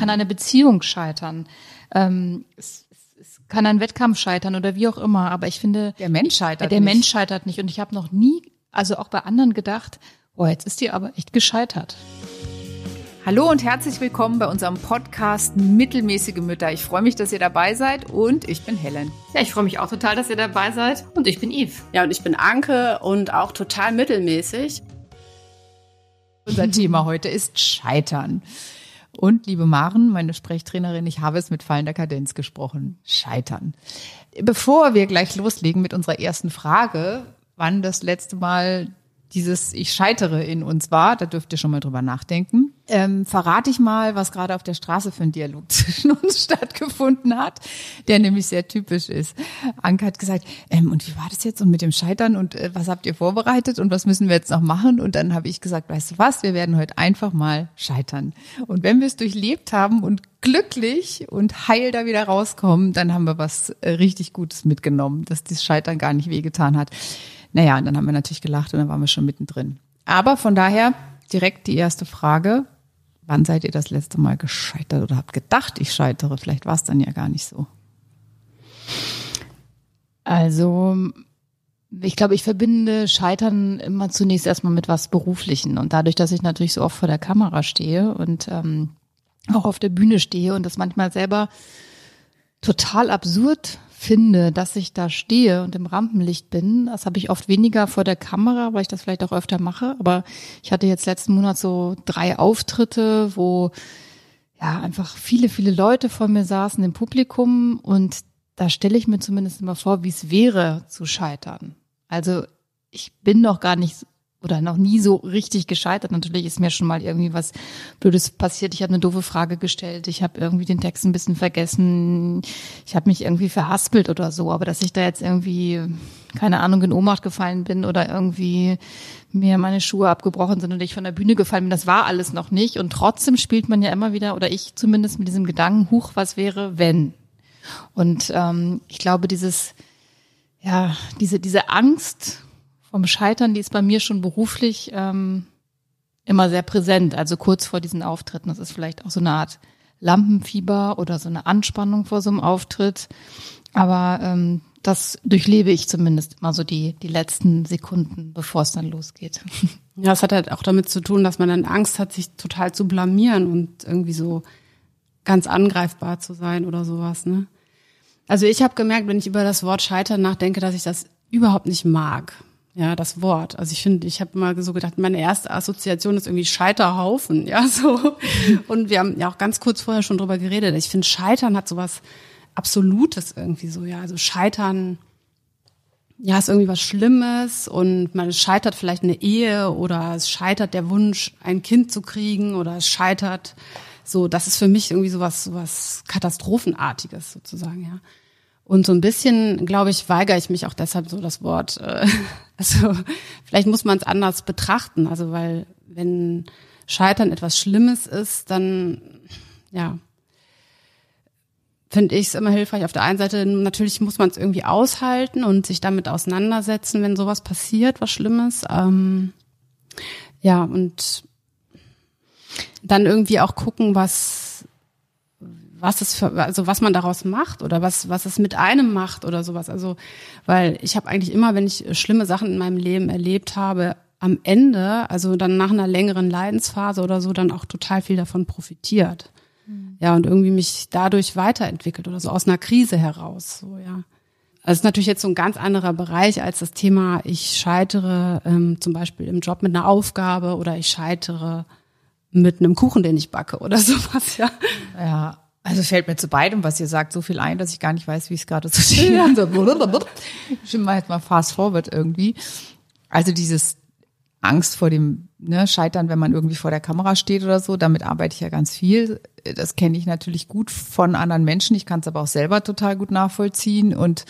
kann eine Beziehung scheitern. Ähm, es, es kann ein Wettkampf scheitern oder wie auch immer. Aber ich finde, der Mensch scheitert. Der nicht. Mensch scheitert nicht. Und ich habe noch nie, also auch bei anderen gedacht, oh, jetzt ist die aber echt gescheitert. Hallo und herzlich willkommen bei unserem Podcast Mittelmäßige Mütter. Ich freue mich, dass ihr dabei seid und ich bin Helen. Ja, ich freue mich auch total, dass ihr dabei seid und ich bin Yves. Ja, und ich bin Anke und auch total mittelmäßig. Unser Thema heute ist Scheitern. Und liebe Maren, meine Sprechtrainerin, ich habe es mit fallender Kadenz gesprochen. Scheitern. Bevor wir gleich loslegen mit unserer ersten Frage, wann das letzte Mal dieses Ich scheitere in uns war, da dürft ihr schon mal drüber nachdenken. Ähm, verrate ich mal, was gerade auf der Straße für ein Dialog zwischen uns stattgefunden hat, der nämlich sehr typisch ist. Anke hat gesagt, ähm, und wie war das jetzt und mit dem Scheitern und äh, was habt ihr vorbereitet und was müssen wir jetzt noch machen? Und dann habe ich gesagt, weißt du was, wir werden heute einfach mal scheitern. Und wenn wir es durchlebt haben und glücklich und heil da wieder rauskommen, dann haben wir was äh, richtig Gutes mitgenommen, dass das Scheitern gar nicht wehgetan hat. Naja, und dann haben wir natürlich gelacht und dann waren wir schon mittendrin. Aber von daher direkt die erste Frage. Wann seid ihr das letzte Mal gescheitert oder habt gedacht, ich scheitere? Vielleicht war es dann ja gar nicht so. Also, ich glaube, ich verbinde Scheitern immer zunächst erstmal mit was Beruflichen. Und dadurch, dass ich natürlich so oft vor der Kamera stehe und ähm, auch auf der Bühne stehe und das manchmal selber total absurd finde, dass ich da stehe und im Rampenlicht bin. Das habe ich oft weniger vor der Kamera, weil ich das vielleicht auch öfter mache. Aber ich hatte jetzt letzten Monat so drei Auftritte, wo ja einfach viele, viele Leute vor mir saßen im Publikum und da stelle ich mir zumindest immer vor, wie es wäre zu scheitern. Also ich bin noch gar nicht oder noch nie so richtig gescheitert. Natürlich ist mir schon mal irgendwie was Blödes passiert. Ich habe eine doofe Frage gestellt. Ich habe irgendwie den Text ein bisschen vergessen. Ich habe mich irgendwie verhaspelt oder so. Aber dass ich da jetzt irgendwie, keine Ahnung, in Ohnmacht gefallen bin oder irgendwie mir meine Schuhe abgebrochen sind und ich von der Bühne gefallen bin, das war alles noch nicht. Und trotzdem spielt man ja immer wieder, oder ich zumindest mit diesem Gedanken, huch, was wäre, wenn? Und ähm, ich glaube, dieses, ja, diese, diese Angst, vom Scheitern, die ist bei mir schon beruflich ähm, immer sehr präsent. Also kurz vor diesen Auftritten. Das ist vielleicht auch so eine Art Lampenfieber oder so eine Anspannung vor so einem Auftritt. Aber ähm, das durchlebe ich zumindest immer so die, die letzten Sekunden, bevor es dann losgeht. Ja, es hat halt auch damit zu tun, dass man dann Angst hat, sich total zu blamieren und irgendwie so ganz angreifbar zu sein oder sowas. Ne? Also ich habe gemerkt, wenn ich über das Wort Scheitern nachdenke, dass ich das überhaupt nicht mag. Ja, das Wort. Also ich finde, ich habe immer so gedacht, meine erste Assoziation ist irgendwie Scheiterhaufen, ja, so. Und wir haben ja auch ganz kurz vorher schon drüber geredet. Ich finde, Scheitern hat sowas Absolutes irgendwie so, ja. Also Scheitern, ja, ist irgendwie was Schlimmes und man scheitert vielleicht eine Ehe oder es scheitert der Wunsch, ein Kind zu kriegen oder es scheitert so, das ist für mich irgendwie sowas, sowas Katastrophenartiges sozusagen, ja. Und so ein bisschen, glaube ich, weigere ich mich auch deshalb so das Wort. Äh, also vielleicht muss man es anders betrachten. Also weil wenn Scheitern etwas Schlimmes ist, dann ja finde ich es immer hilfreich. Auf der einen Seite natürlich muss man es irgendwie aushalten und sich damit auseinandersetzen, wenn sowas passiert, was Schlimmes. Ähm, ja und dann irgendwie auch gucken, was was es für, also was man daraus macht oder was, was es mit einem macht oder sowas. Also, weil ich habe eigentlich immer, wenn ich schlimme Sachen in meinem Leben erlebt habe, am Ende, also dann nach einer längeren Leidensphase oder so, dann auch total viel davon profitiert. Mhm. Ja, und irgendwie mich dadurch weiterentwickelt oder so aus einer Krise heraus, so, ja. Das ist natürlich jetzt so ein ganz anderer Bereich als das Thema, ich scheitere ähm, zum Beispiel im Job mit einer Aufgabe oder ich scheitere mit einem Kuchen, den ich backe oder sowas, ja. Ja, also fällt mir zu beidem, was ihr sagt, so viel ein, dass ich gar nicht weiß, wie es gerade zu stehen ja. so, Stimmt mal jetzt mal fast forward irgendwie. Also dieses Angst vor dem ne, Scheitern, wenn man irgendwie vor der Kamera steht oder so, damit arbeite ich ja ganz viel. Das kenne ich natürlich gut von anderen Menschen. Ich kann es aber auch selber total gut nachvollziehen und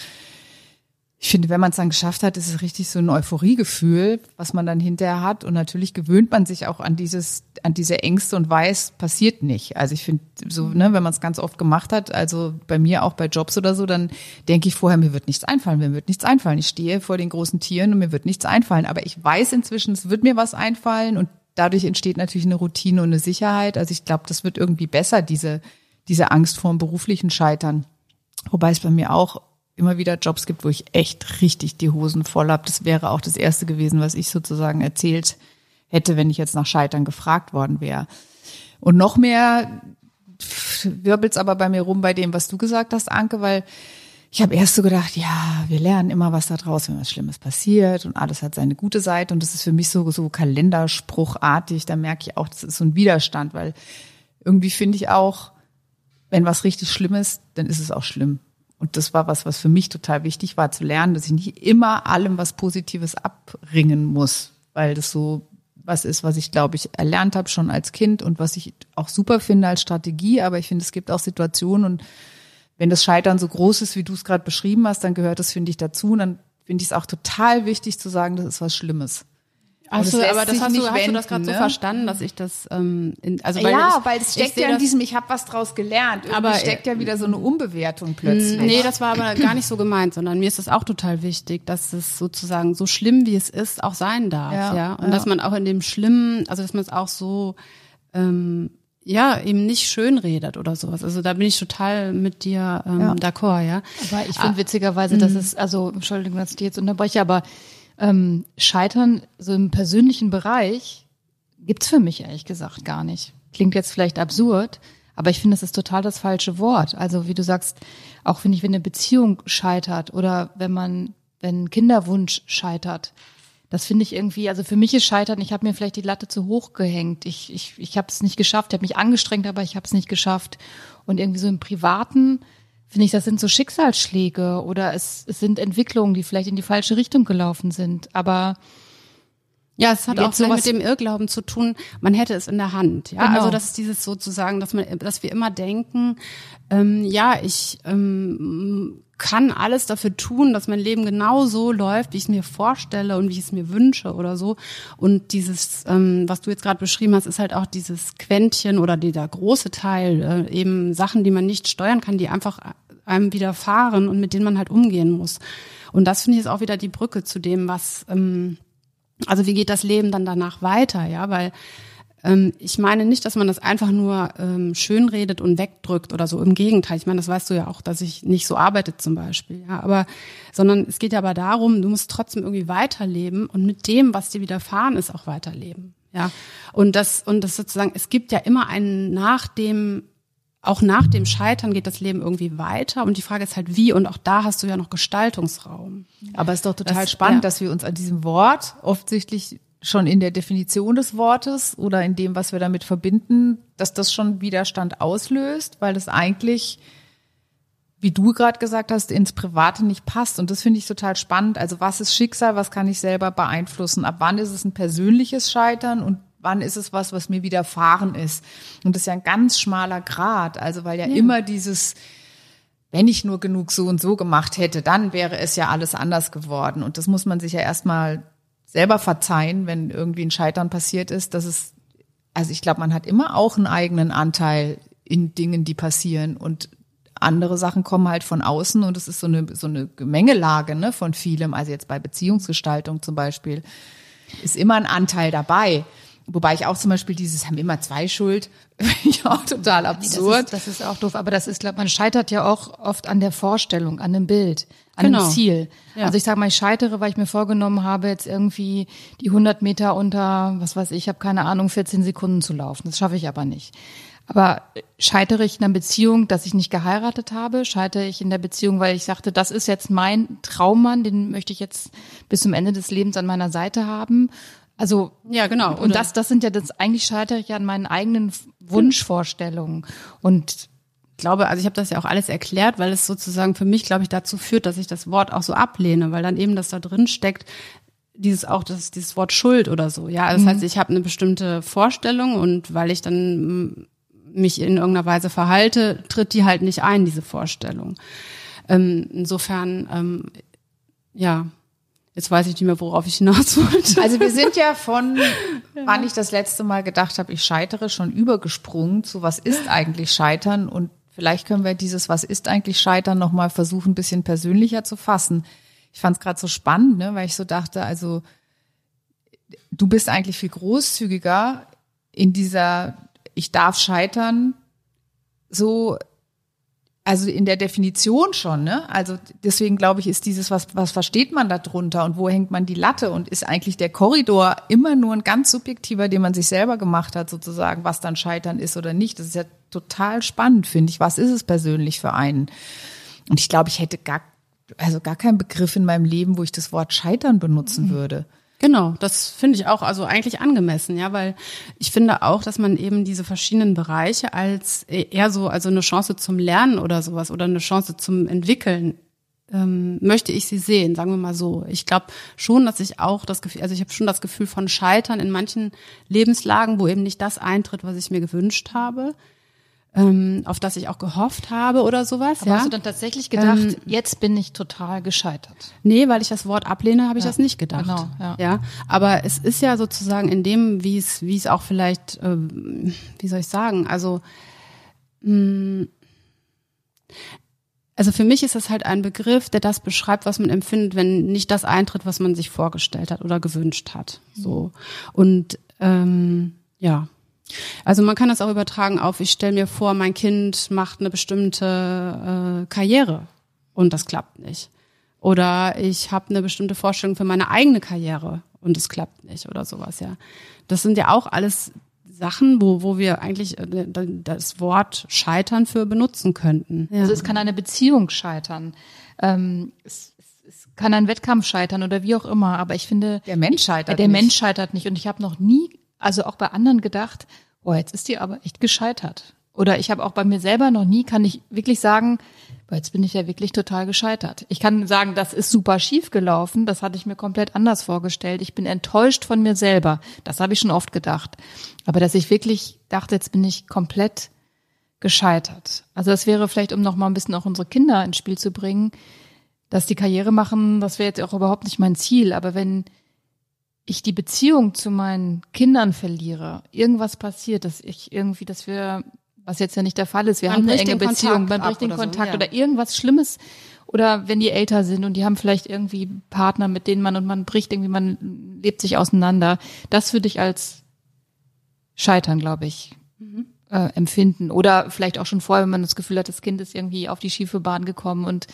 ich finde, wenn man es dann geschafft hat, ist es richtig so ein Euphoriegefühl, was man dann hinterher hat. Und natürlich gewöhnt man sich auch an dieses, an diese Ängste und weiß, passiert nicht. Also ich finde, so, ne, wenn man es ganz oft gemacht hat, also bei mir auch bei Jobs oder so, dann denke ich vorher, mir wird nichts einfallen, mir wird nichts einfallen. Ich stehe vor den großen Tieren und mir wird nichts einfallen. Aber ich weiß inzwischen, es wird mir was einfallen und dadurch entsteht natürlich eine Routine und eine Sicherheit. Also ich glaube, das wird irgendwie besser, diese, diese Angst vor dem beruflichen Scheitern. Wobei es bei mir auch immer wieder Jobs gibt, wo ich echt richtig die Hosen voll habe. Das wäre auch das erste gewesen, was ich sozusagen erzählt hätte, wenn ich jetzt nach Scheitern gefragt worden wäre. Und noch mehr wirbelt's aber bei mir rum bei dem, was du gesagt hast, Anke, weil ich habe erst so gedacht, ja, wir lernen immer was da draus, wenn was Schlimmes passiert und alles hat seine gute Seite und das ist für mich so so Kalenderspruchartig. Da merke ich auch, das ist so ein Widerstand, weil irgendwie finde ich auch, wenn was richtig schlimm ist, dann ist es auch schlimm. Und das war was, was für mich total wichtig war, zu lernen, dass ich nicht immer allem was Positives abringen muss, weil das so was ist, was ich, glaube ich, erlernt habe schon als Kind und was ich auch super finde als Strategie. Aber ich finde, es gibt auch Situationen und wenn das Scheitern so groß ist, wie du es gerade beschrieben hast, dann gehört das, finde ich, dazu. Und dann finde ich es auch total wichtig zu sagen, das ist was Schlimmes. Also, aber das hast du, hast du das gerade ne? so verstanden, dass ich das, ähm, in, also weil ja, ich, weil es steckt ja in diesem, ich habe was draus gelernt. Irgendwie aber steckt ja wieder so eine Umbewertung plötzlich. Nee, das war aber gar nicht so gemeint, sondern mir ist das auch total wichtig, dass es sozusagen so schlimm wie es ist auch sein darf, ja, ja? und ja. dass man auch in dem Schlimmen, also dass man es auch so ähm, ja, eben nicht schön redet oder sowas. Also da bin ich total mit dir ähm, ja. d'accord, ja. Aber ich finde ah, witzigerweise, dass es, also, Entschuldigung, dass ich dich jetzt unterbreche, aber ähm, Scheitern so im persönlichen Bereich gibt's für mich ehrlich gesagt gar nicht. Klingt jetzt vielleicht absurd, aber ich finde, das ist total das falsche Wort. Also wie du sagst, auch finde ich, wenn eine Beziehung scheitert oder wenn man, wenn Kinderwunsch scheitert, das finde ich irgendwie, also für mich ist Scheitern, ich habe mir vielleicht die Latte zu hoch gehängt. Ich, ich, ich habe es nicht geschafft, ich habe mich angestrengt, aber ich habe es nicht geschafft. Und irgendwie so im Privaten finde ich, das sind so Schicksalsschläge oder es, es sind Entwicklungen, die vielleicht in die falsche Richtung gelaufen sind. Aber ja, es hat auch so mit dem Irrglauben zu tun, man hätte es in der Hand. Ja, genau. also das ist dieses sozusagen, dass man, dass wir immer denken, ähm, ja, ich ähm, kann alles dafür tun, dass mein Leben genau so läuft, wie ich es mir vorstelle und wie ich es mir wünsche oder so. Und dieses, ähm, was du jetzt gerade beschrieben hast, ist halt auch dieses Quäntchen oder dieser große Teil, äh, eben Sachen, die man nicht steuern kann, die einfach einem widerfahren und mit denen man halt umgehen muss. Und das finde ich ist auch wieder die Brücke zu dem, was, ähm, also wie geht das Leben dann danach weiter, ja, weil ähm, ich meine nicht, dass man das einfach nur ähm, schönredet und wegdrückt oder so. Im Gegenteil. Ich meine, das weißt du ja auch, dass ich nicht so arbeite zum Beispiel. Ja, aber, sondern es geht ja aber darum, du musst trotzdem irgendwie weiterleben und mit dem, was dir widerfahren ist, auch weiterleben. Ja. Und das, und das sozusagen, es gibt ja immer einen nach dem, auch nach dem Scheitern geht das Leben irgendwie weiter. Und die Frage ist halt, wie? Und auch da hast du ja noch Gestaltungsraum. Aber es ist doch total das, spannend, ja. dass wir uns an diesem Wort offensichtlich schon in der Definition des Wortes oder in dem, was wir damit verbinden, dass das schon Widerstand auslöst, weil es eigentlich, wie du gerade gesagt hast, ins Private nicht passt. Und das finde ich total spannend. Also was ist Schicksal, was kann ich selber beeinflussen? Ab wann ist es ein persönliches Scheitern und wann ist es was, was mir widerfahren ist? Und das ist ja ein ganz schmaler Grad. Also weil ja, ja. immer dieses, wenn ich nur genug so und so gemacht hätte, dann wäre es ja alles anders geworden. Und das muss man sich ja erstmal selber verzeihen, wenn irgendwie ein Scheitern passiert ist, dass es, also ich glaube, man hat immer auch einen eigenen Anteil in Dingen, die passieren und andere Sachen kommen halt von außen und es ist so eine, so eine Gemengelage ne, von vielem. Also jetzt bei Beziehungsgestaltung zum Beispiel ist immer ein Anteil dabei. Wobei ich auch zum Beispiel dieses haben immer zwei Schuld, ich auch total absurd. Das ist, das ist auch doof, aber das ist, glaube man scheitert ja auch oft an der Vorstellung, an dem Bild, an genau. dem Ziel. Ja. Also ich sage mal, ich scheitere, weil ich mir vorgenommen habe, jetzt irgendwie die 100 Meter unter, was weiß ich, ich habe keine Ahnung, 14 Sekunden zu laufen. Das schaffe ich aber nicht. Aber scheitere ich in einer Beziehung, dass ich nicht geheiratet habe? Scheitere ich in der Beziehung, weil ich sagte, das ist jetzt mein Traummann, den möchte ich jetzt bis zum Ende des Lebens an meiner Seite haben? Also ja, genau. Und das, das sind ja das eigentlich scheitere ich ja an meinen eigenen Wunschvorstellungen. Und ich glaube, also ich habe das ja auch alles erklärt, weil es sozusagen für mich, glaube ich, dazu führt, dass ich das Wort auch so ablehne, weil dann eben das da drin steckt, dieses auch das dieses Wort Schuld oder so. Ja, das mhm. heißt, ich habe eine bestimmte Vorstellung und weil ich dann mich in irgendeiner Weise verhalte, tritt die halt nicht ein, diese Vorstellung. Ähm, insofern, ähm, ja, Jetzt weiß ich nicht mehr, worauf ich hinaus wollte. Also wir sind ja von, wann ich das letzte Mal gedacht habe, ich scheitere, schon übergesprungen zu was ist eigentlich Scheitern und vielleicht können wir dieses was ist eigentlich Scheitern nochmal versuchen, ein bisschen persönlicher zu fassen. Ich fand es gerade so spannend, ne, weil ich so dachte, also du bist eigentlich viel großzügiger in dieser ich darf scheitern so also in der Definition schon, ne? Also deswegen glaube ich, ist dieses, was, was versteht man da drunter und wo hängt man die Latte und ist eigentlich der Korridor immer nur ein ganz subjektiver, den man sich selber gemacht hat, sozusagen, was dann Scheitern ist oder nicht. Das ist ja total spannend, finde ich. Was ist es persönlich für einen? Und ich glaube, ich hätte gar, also gar keinen Begriff in meinem Leben, wo ich das Wort Scheitern benutzen mhm. würde. Genau, das finde ich auch also eigentlich angemessen, ja, weil ich finde auch, dass man eben diese verschiedenen Bereiche als eher so also eine Chance zum Lernen oder sowas oder eine Chance zum Entwickeln ähm, möchte ich sie sehen, sagen wir mal so. Ich glaube schon, dass ich auch das Gefühl, also ich habe schon das Gefühl von Scheitern in manchen Lebenslagen, wo eben nicht das eintritt, was ich mir gewünscht habe ähm, auf das ich auch gehofft habe oder sowas. Aber ja. Hast du dann tatsächlich gedacht, ähm, jetzt bin ich total gescheitert? Nee, weil ich das Wort ablehne, habe ich ja. das nicht gedacht. Genau, ja. ja. Aber es ist ja sozusagen in dem, wie es, wie es auch vielleicht, ähm, wie soll ich sagen, also mh, mm, also für mich ist das halt ein Begriff, der das beschreibt, was man empfindet, wenn nicht das eintritt, was man sich vorgestellt hat oder gewünscht hat. So und ähm, ja. Also man kann das auch übertragen auf, ich stelle mir vor, mein Kind macht eine bestimmte äh, Karriere und das klappt nicht. Oder ich habe eine bestimmte Vorstellung für meine eigene Karriere und es klappt nicht oder sowas, ja. Das sind ja auch alles Sachen, wo, wo wir eigentlich äh, das Wort scheitern für benutzen könnten. Ja. Also es kann eine Beziehung scheitern. Ähm, es, es kann ein Wettkampf scheitern oder wie auch immer, aber ich finde. Der Mensch scheitert Der nicht. Mensch scheitert nicht. Und ich habe noch nie also auch bei anderen gedacht, boah, jetzt ist die aber echt gescheitert. Oder ich habe auch bei mir selber noch nie, kann ich wirklich sagen, boah, jetzt bin ich ja wirklich total gescheitert. Ich kann sagen, das ist super schief gelaufen, das hatte ich mir komplett anders vorgestellt. Ich bin enttäuscht von mir selber. Das habe ich schon oft gedacht. Aber dass ich wirklich dachte, jetzt bin ich komplett gescheitert. Also das wäre vielleicht, um noch mal ein bisschen auch unsere Kinder ins Spiel zu bringen, dass die Karriere machen, das wäre jetzt auch überhaupt nicht mein Ziel. Aber wenn ich die Beziehung zu meinen Kindern verliere, irgendwas passiert, dass ich irgendwie, dass wir, was jetzt ja nicht der Fall ist, wir man haben eine enge Beziehung, man bricht den Kontakt so, ja. oder irgendwas Schlimmes oder wenn die älter sind und die haben vielleicht irgendwie Partner, mit denen man und man bricht irgendwie, man lebt sich auseinander. Das würde ich als Scheitern, glaube ich, mhm. äh, empfinden. Oder vielleicht auch schon vorher, wenn man das Gefühl hat, das Kind ist irgendwie auf die schiefe Bahn gekommen und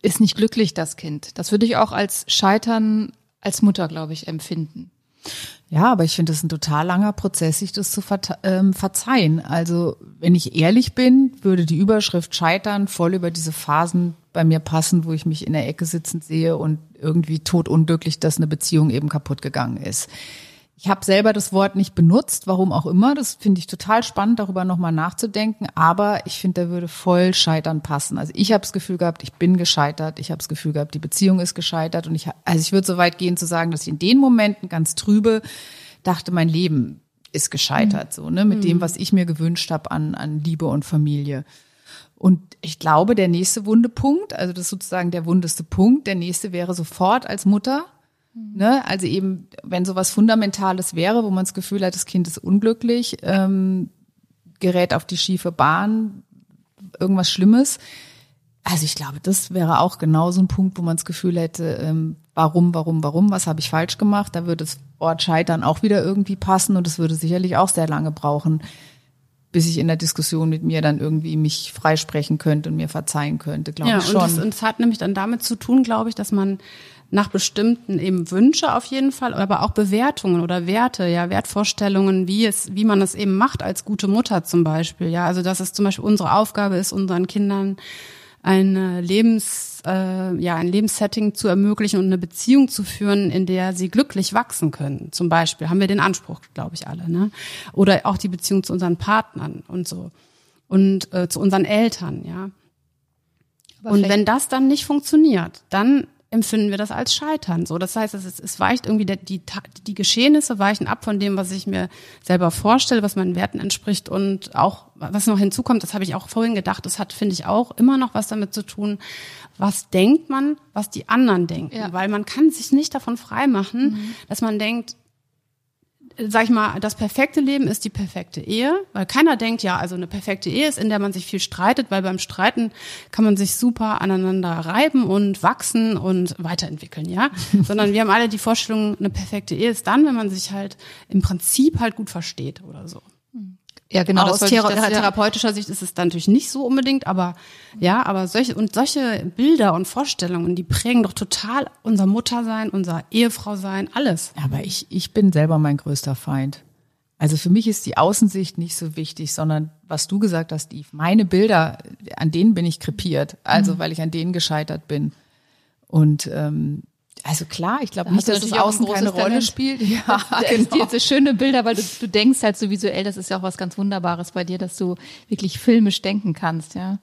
ist nicht glücklich, das Kind. Das würde ich auch als Scheitern als Mutter, glaube ich, empfinden. Ja, aber ich finde es ein total langer Prozess, sich das zu ähm, verzeihen. Also, wenn ich ehrlich bin, würde die Überschrift Scheitern voll über diese Phasen bei mir passen, wo ich mich in der Ecke sitzend sehe und irgendwie totunglücklich, dass eine Beziehung eben kaputt gegangen ist. Ich habe selber das Wort nicht benutzt, warum auch immer. Das finde ich total spannend, darüber nochmal nachzudenken. Aber ich finde, der würde voll Scheitern passen. Also ich habe das Gefühl gehabt, ich bin gescheitert. Ich habe das Gefühl gehabt, die Beziehung ist gescheitert. Und ich, also ich würde so weit gehen zu sagen, dass ich in den Momenten ganz trübe dachte, mein Leben ist gescheitert, mhm. so ne, mit mhm. dem, was ich mir gewünscht habe an an Liebe und Familie. Und ich glaube, der nächste Wundepunkt, also das ist sozusagen der wundeste Punkt, der nächste wäre sofort als Mutter Ne? Also eben, wenn sowas Fundamentales wäre, wo man das Gefühl hat, das Kind ist unglücklich, ähm, gerät auf die schiefe Bahn, irgendwas Schlimmes. Also ich glaube, das wäre auch genau so ein Punkt, wo man das Gefühl hätte, ähm, warum, warum, warum, was habe ich falsch gemacht? Da würde das Wort Scheitern auch wieder irgendwie passen und es würde sicherlich auch sehr lange brauchen, bis ich in der Diskussion mit mir dann irgendwie mich freisprechen könnte und mir verzeihen könnte, glaube ja, ich schon. Und es hat nämlich dann damit zu tun, glaube ich, dass man nach bestimmten eben Wünsche auf jeden Fall, aber auch Bewertungen oder Werte, ja, Wertvorstellungen, wie es, wie man es eben macht als gute Mutter zum Beispiel, ja, also dass es zum Beispiel unsere Aufgabe ist, unseren Kindern ein Lebens, äh, ja, ein Lebenssetting zu ermöglichen und eine Beziehung zu führen, in der sie glücklich wachsen können. Zum Beispiel haben wir den Anspruch, glaube ich, alle, ne? Oder auch die Beziehung zu unseren Partnern und so und äh, zu unseren Eltern, ja. und wenn das dann nicht funktioniert, dann empfinden wir das als Scheitern. So, das heißt, es, ist, es weicht irgendwie der, die die Geschehnisse weichen ab von dem, was ich mir selber vorstelle, was meinen Werten entspricht und auch was noch hinzukommt. Das habe ich auch vorhin gedacht. Das hat, finde ich, auch immer noch was damit zu tun. Was denkt man, was die anderen denken? Ja. Weil man kann sich nicht davon freimachen, mhm. dass man denkt, sag ich mal, das perfekte Leben ist die perfekte Ehe, weil keiner denkt, ja, also eine perfekte Ehe ist, in der man sich viel streitet, weil beim Streiten kann man sich super aneinander reiben und wachsen und weiterentwickeln, ja. Sondern wir haben alle die Vorstellung, eine perfekte Ehe ist dann, wenn man sich halt im Prinzip halt gut versteht oder so. Ja, genau. Aus thera therapeutischer Sicht ist es dann natürlich nicht so unbedingt, aber ja, aber solche und solche Bilder und Vorstellungen, die prägen doch total unser Muttersein, unser Ehefrau sein, alles. Aber ich, ich bin selber mein größter Feind. Also für mich ist die Außensicht nicht so wichtig, sondern was du gesagt hast, Steve, meine Bilder, an denen bin ich krepiert, also mhm. weil ich an denen gescheitert bin. Und ähm, also klar, ich glaube nicht, dass das Außen keine Rolle Talent. spielt. Ja, genau. Diese schöne Bilder, weil du, du denkst halt so visuell, das ist ja auch was ganz Wunderbares bei dir, dass du wirklich filmisch denken kannst, ja.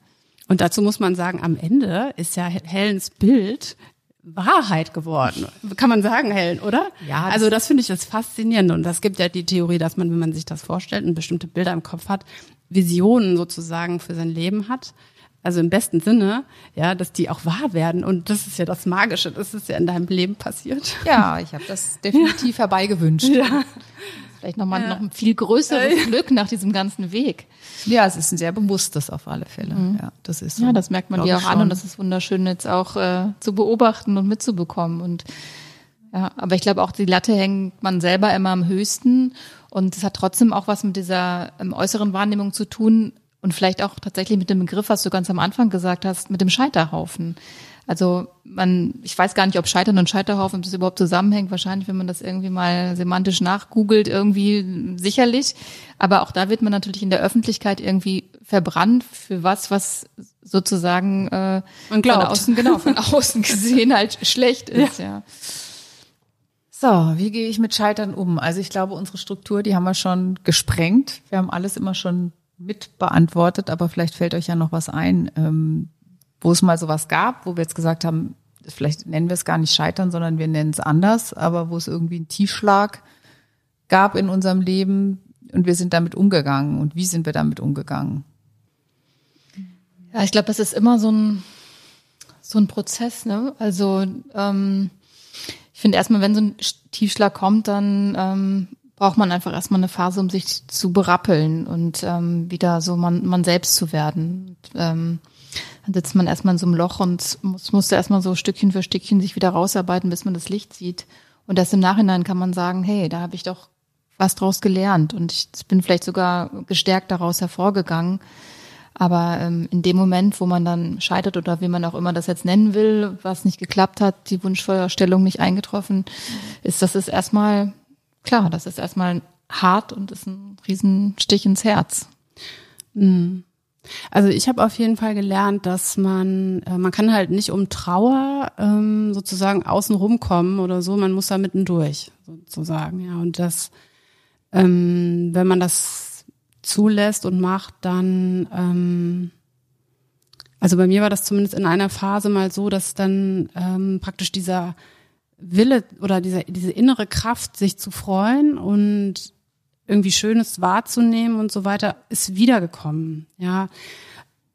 Und dazu muss man sagen, am Ende ist ja Helens Bild Wahrheit geworden. Kann man sagen, Helen, oder? Ja. Also das finde ich das faszinierend. Und das gibt ja die Theorie, dass man, wenn man sich das vorstellt und bestimmte Bilder im Kopf hat, Visionen sozusagen für sein Leben hat also im besten Sinne, ja, dass die auch wahr werden. Und das ist ja das Magische, das ist ja in deinem Leben passiert. Ja, ich habe das definitiv ja. herbeigewünscht. Ja. Vielleicht nochmal ja. noch ein viel größeres ja. Glück nach diesem ganzen Weg. Ja, es ist ein sehr bewusstes auf alle Fälle. Mhm. Ja, das ist so, Ja, das merkt man dir auch an und das ist wunderschön jetzt auch äh, zu beobachten und mitzubekommen. Und ja, aber ich glaube auch die Latte hängt man selber immer am höchsten und es hat trotzdem auch was mit dieser ähm, äußeren Wahrnehmung zu tun, und vielleicht auch tatsächlich mit dem Begriff, was du ganz am Anfang gesagt hast, mit dem Scheiterhaufen. Also man, ich weiß gar nicht, ob Scheitern und Scheiterhaufen das überhaupt zusammenhängt. Wahrscheinlich, wenn man das irgendwie mal semantisch nachgoogelt, irgendwie sicherlich. Aber auch da wird man natürlich in der Öffentlichkeit irgendwie verbrannt für was, was sozusagen äh, von außen, genau, von außen gesehen halt schlecht ist, ja. ja. So, wie gehe ich mit Scheitern um? Also ich glaube, unsere Struktur, die haben wir schon gesprengt. Wir haben alles immer schon mit beantwortet, aber vielleicht fällt euch ja noch was ein, ähm, wo es mal sowas gab, wo wir jetzt gesagt haben, vielleicht nennen wir es gar nicht Scheitern, sondern wir nennen es anders, aber wo es irgendwie einen Tiefschlag gab in unserem Leben und wir sind damit umgegangen. Und wie sind wir damit umgegangen? Ja, ich glaube, das ist immer so ein, so ein Prozess, ne? Also ähm, ich finde erstmal, wenn so ein Tiefschlag kommt, dann ähm, braucht man einfach erstmal eine Phase, um sich zu berappeln und ähm, wieder so man, man selbst zu werden. Und, ähm, dann sitzt man erstmal in so einem Loch und muss, musste erstmal so Stückchen für Stückchen sich wieder rausarbeiten, bis man das Licht sieht. Und erst im Nachhinein kann man sagen, hey, da habe ich doch was draus gelernt und ich bin vielleicht sogar gestärkt daraus hervorgegangen. Aber ähm, in dem Moment, wo man dann scheitert oder wie man auch immer das jetzt nennen will, was nicht geklappt hat, die Wunschvorstellung nicht eingetroffen, ist das ist erstmal klar, das ist erstmal hart und ist ein Riesenstich ins Herz. Mhm. Also ich habe auf jeden Fall gelernt, dass man, äh, man kann halt nicht um Trauer ähm, sozusagen außen rumkommen oder so, man muss da mittendurch sozusagen, ja. Und das, ähm, wenn man das zulässt und macht, dann, ähm, also bei mir war das zumindest in einer Phase mal so, dass dann ähm, praktisch dieser Wille oder diese, diese innere Kraft, sich zu freuen und irgendwie Schönes wahrzunehmen und so weiter, ist wiedergekommen. Ja.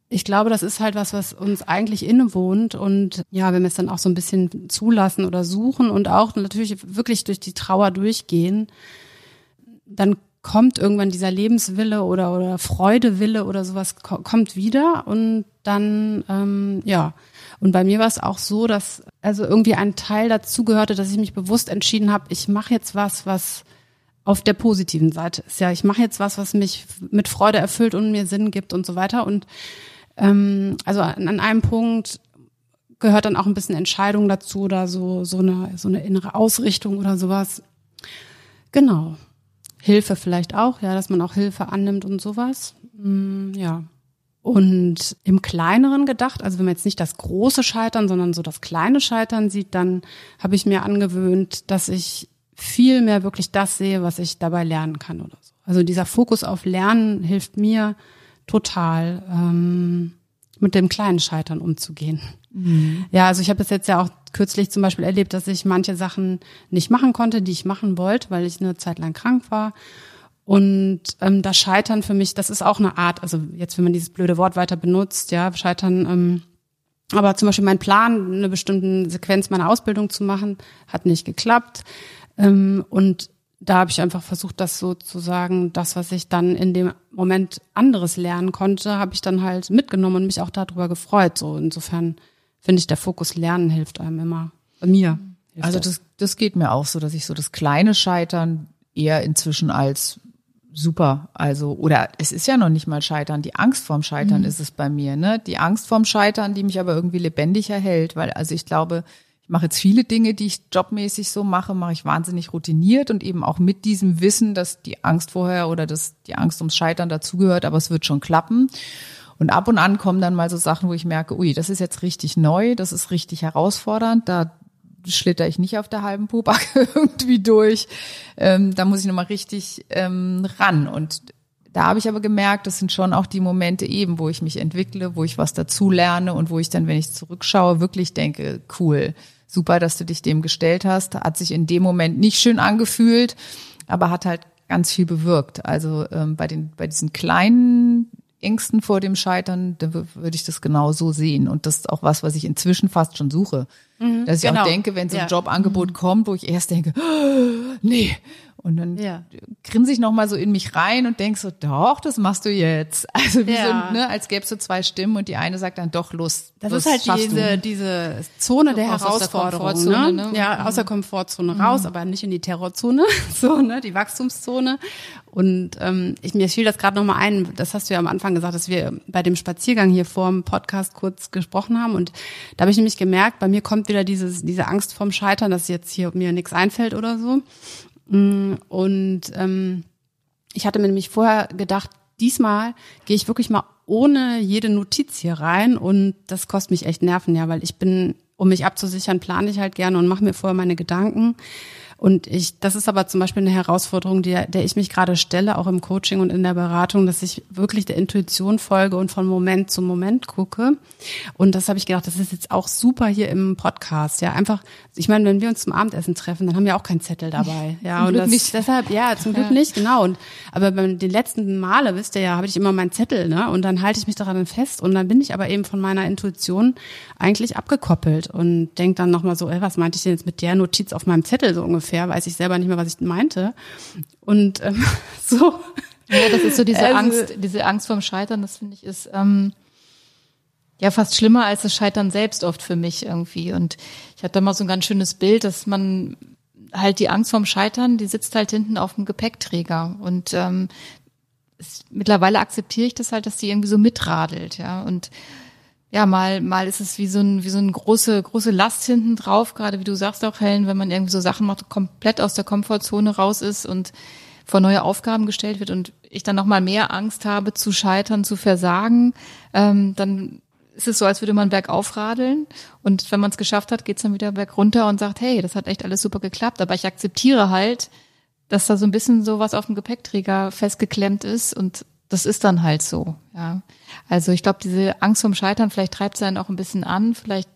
Ich glaube, das ist halt was, was uns eigentlich innewohnt und ja, wenn wir es dann auch so ein bisschen zulassen oder suchen und auch natürlich wirklich durch die Trauer durchgehen, dann kommt irgendwann dieser Lebenswille oder oder Freudewille oder sowas kommt wieder und dann ähm, ja und bei mir war es auch so, dass also irgendwie ein Teil dazu gehörte, dass ich mich bewusst entschieden habe, ich mache jetzt was, was auf der positiven Seite ist. Ja, ich mache jetzt was, was mich mit Freude erfüllt und mir Sinn gibt und so weiter. Und ähm, also an, an einem Punkt gehört dann auch ein bisschen Entscheidung dazu oder so so eine so eine innere Ausrichtung oder sowas. Genau. Hilfe vielleicht auch, ja, dass man auch Hilfe annimmt und sowas. Mm, ja. Und im Kleineren gedacht, also wenn man jetzt nicht das große Scheitern, sondern so das kleine Scheitern sieht, dann habe ich mir angewöhnt, dass ich viel mehr wirklich das sehe, was ich dabei lernen kann oder so. Also dieser Fokus auf Lernen hilft mir total, ähm, mit dem kleinen Scheitern umzugehen. Mhm. Ja, also ich habe es jetzt ja auch kürzlich zum Beispiel erlebt, dass ich manche Sachen nicht machen konnte, die ich machen wollte, weil ich eine Zeit lang krank war. Und ähm, das Scheitern für mich, das ist auch eine Art, also jetzt, wenn man dieses blöde Wort weiter benutzt, ja, Scheitern, ähm, aber zum Beispiel mein Plan, eine bestimmte Sequenz meiner Ausbildung zu machen, hat nicht geklappt. Ähm, und da habe ich einfach versucht, das sozusagen, das, was ich dann in dem Moment anderes lernen konnte, habe ich dann halt mitgenommen und mich auch darüber gefreut. So insofern finde ich, der Fokus Lernen hilft einem immer. Bei mir. Also das, das geht mir auch so, dass ich so das kleine Scheitern eher inzwischen als super, also oder es ist ja noch nicht mal Scheitern, die Angst vorm Scheitern mhm. ist es bei mir, ne? Die Angst vorm Scheitern, die mich aber irgendwie lebendig erhält, weil also ich glaube, ich mache jetzt viele Dinge, die ich jobmäßig so mache, mache ich wahnsinnig routiniert und eben auch mit diesem Wissen, dass die Angst vorher oder dass die Angst ums Scheitern dazugehört, aber es wird schon klappen. Und ab und an kommen dann mal so Sachen, wo ich merke, ui, das ist jetzt richtig neu, das ist richtig herausfordernd, da schlitter ich nicht auf der halben Pobacke irgendwie durch. Ähm, da muss ich nochmal richtig ähm, ran. Und da habe ich aber gemerkt, das sind schon auch die Momente eben, wo ich mich entwickle, wo ich was dazu lerne und wo ich dann, wenn ich zurückschaue, wirklich denke, cool, super, dass du dich dem gestellt hast. Hat sich in dem Moment nicht schön angefühlt, aber hat halt ganz viel bewirkt. Also ähm, bei den bei diesen kleinen Ängsten vor dem Scheitern, da würde ich das genau so sehen. Und das ist auch was, was ich inzwischen fast schon suche. Mhm, Dass ich genau. auch denke, wenn so ein ja. Jobangebot mhm. kommt, wo ich erst denke, oh, nee, und dann ja. grinse ich nochmal so in mich rein und denk so, doch, das machst du jetzt. Also wie ja. so, ne, als gäbe es so zwei Stimmen und die eine sagt dann doch, Lust. Das ist halt diese, diese Zone der Herausforderung, der ne? ne? Ja, aus der Komfortzone mhm. raus, aber nicht in die Terrorzone, so, ne, die Wachstumszone. Und ähm, ich, mir fiel das gerade nochmal ein, das hast du ja am Anfang gesagt, dass wir bei dem Spaziergang hier vor dem Podcast kurz gesprochen haben. Und da habe ich nämlich gemerkt, bei mir kommt wieder dieses, diese Angst vorm Scheitern, dass jetzt hier mir nichts einfällt oder so. Mm, und ähm, ich hatte mir nämlich vorher gedacht, diesmal gehe ich wirklich mal ohne jede Notiz hier rein und das kostet mich echt Nerven, ja, weil ich bin, um mich abzusichern, plane ich halt gerne und mache mir vorher meine Gedanken. Und ich, das ist aber zum Beispiel eine Herausforderung, der, der ich mich gerade stelle, auch im Coaching und in der Beratung, dass ich wirklich der Intuition folge und von Moment zu Moment gucke. Und das habe ich gedacht, das ist jetzt auch super hier im Podcast. Ja, einfach, ich meine, wenn wir uns zum Abendessen treffen, dann haben wir auch keinen Zettel dabei. Ja, zum und Glück das, nicht. deshalb, ja, zum Glück ja. nicht, genau. Und aber bei den letzten Male, wisst ihr ja, habe ich immer meinen Zettel, ne? Und dann halte ich mich daran fest und dann bin ich aber eben von meiner Intuition eigentlich abgekoppelt und denk dann nochmal so, ey, was meinte ich denn jetzt mit der Notiz auf meinem Zettel so ungefähr? Ungefähr, weiß ich selber nicht mehr, was ich meinte. Und ähm, so. Ja, das ist so diese also, Angst, diese Angst vorm Scheitern, das finde ich ist ähm, ja fast schlimmer als das Scheitern selbst oft für mich irgendwie. Und ich hatte da mal so ein ganz schönes Bild, dass man halt die Angst vorm Scheitern, die sitzt halt hinten auf dem Gepäckträger. Und ähm, es, mittlerweile akzeptiere ich das halt, dass die irgendwie so mitradelt, ja. Und ja, mal, mal ist es wie so ein, wie so eine große, große Last hinten drauf, gerade wie du sagst auch, Helen, wenn man irgendwie so Sachen macht, komplett aus der Komfortzone raus ist und vor neue Aufgaben gestellt wird und ich dann nochmal mehr Angst habe zu scheitern, zu versagen, ähm, dann ist es so, als würde man bergauf radeln. Und wenn man es geschafft hat, geht's dann wieder bergunter und sagt, hey, das hat echt alles super geklappt, aber ich akzeptiere halt, dass da so ein bisschen so was auf dem Gepäckträger festgeklemmt ist und das ist dann halt so, ja. Also ich glaube, diese Angst vom Scheitern, vielleicht treibt es einen auch ein bisschen an, vielleicht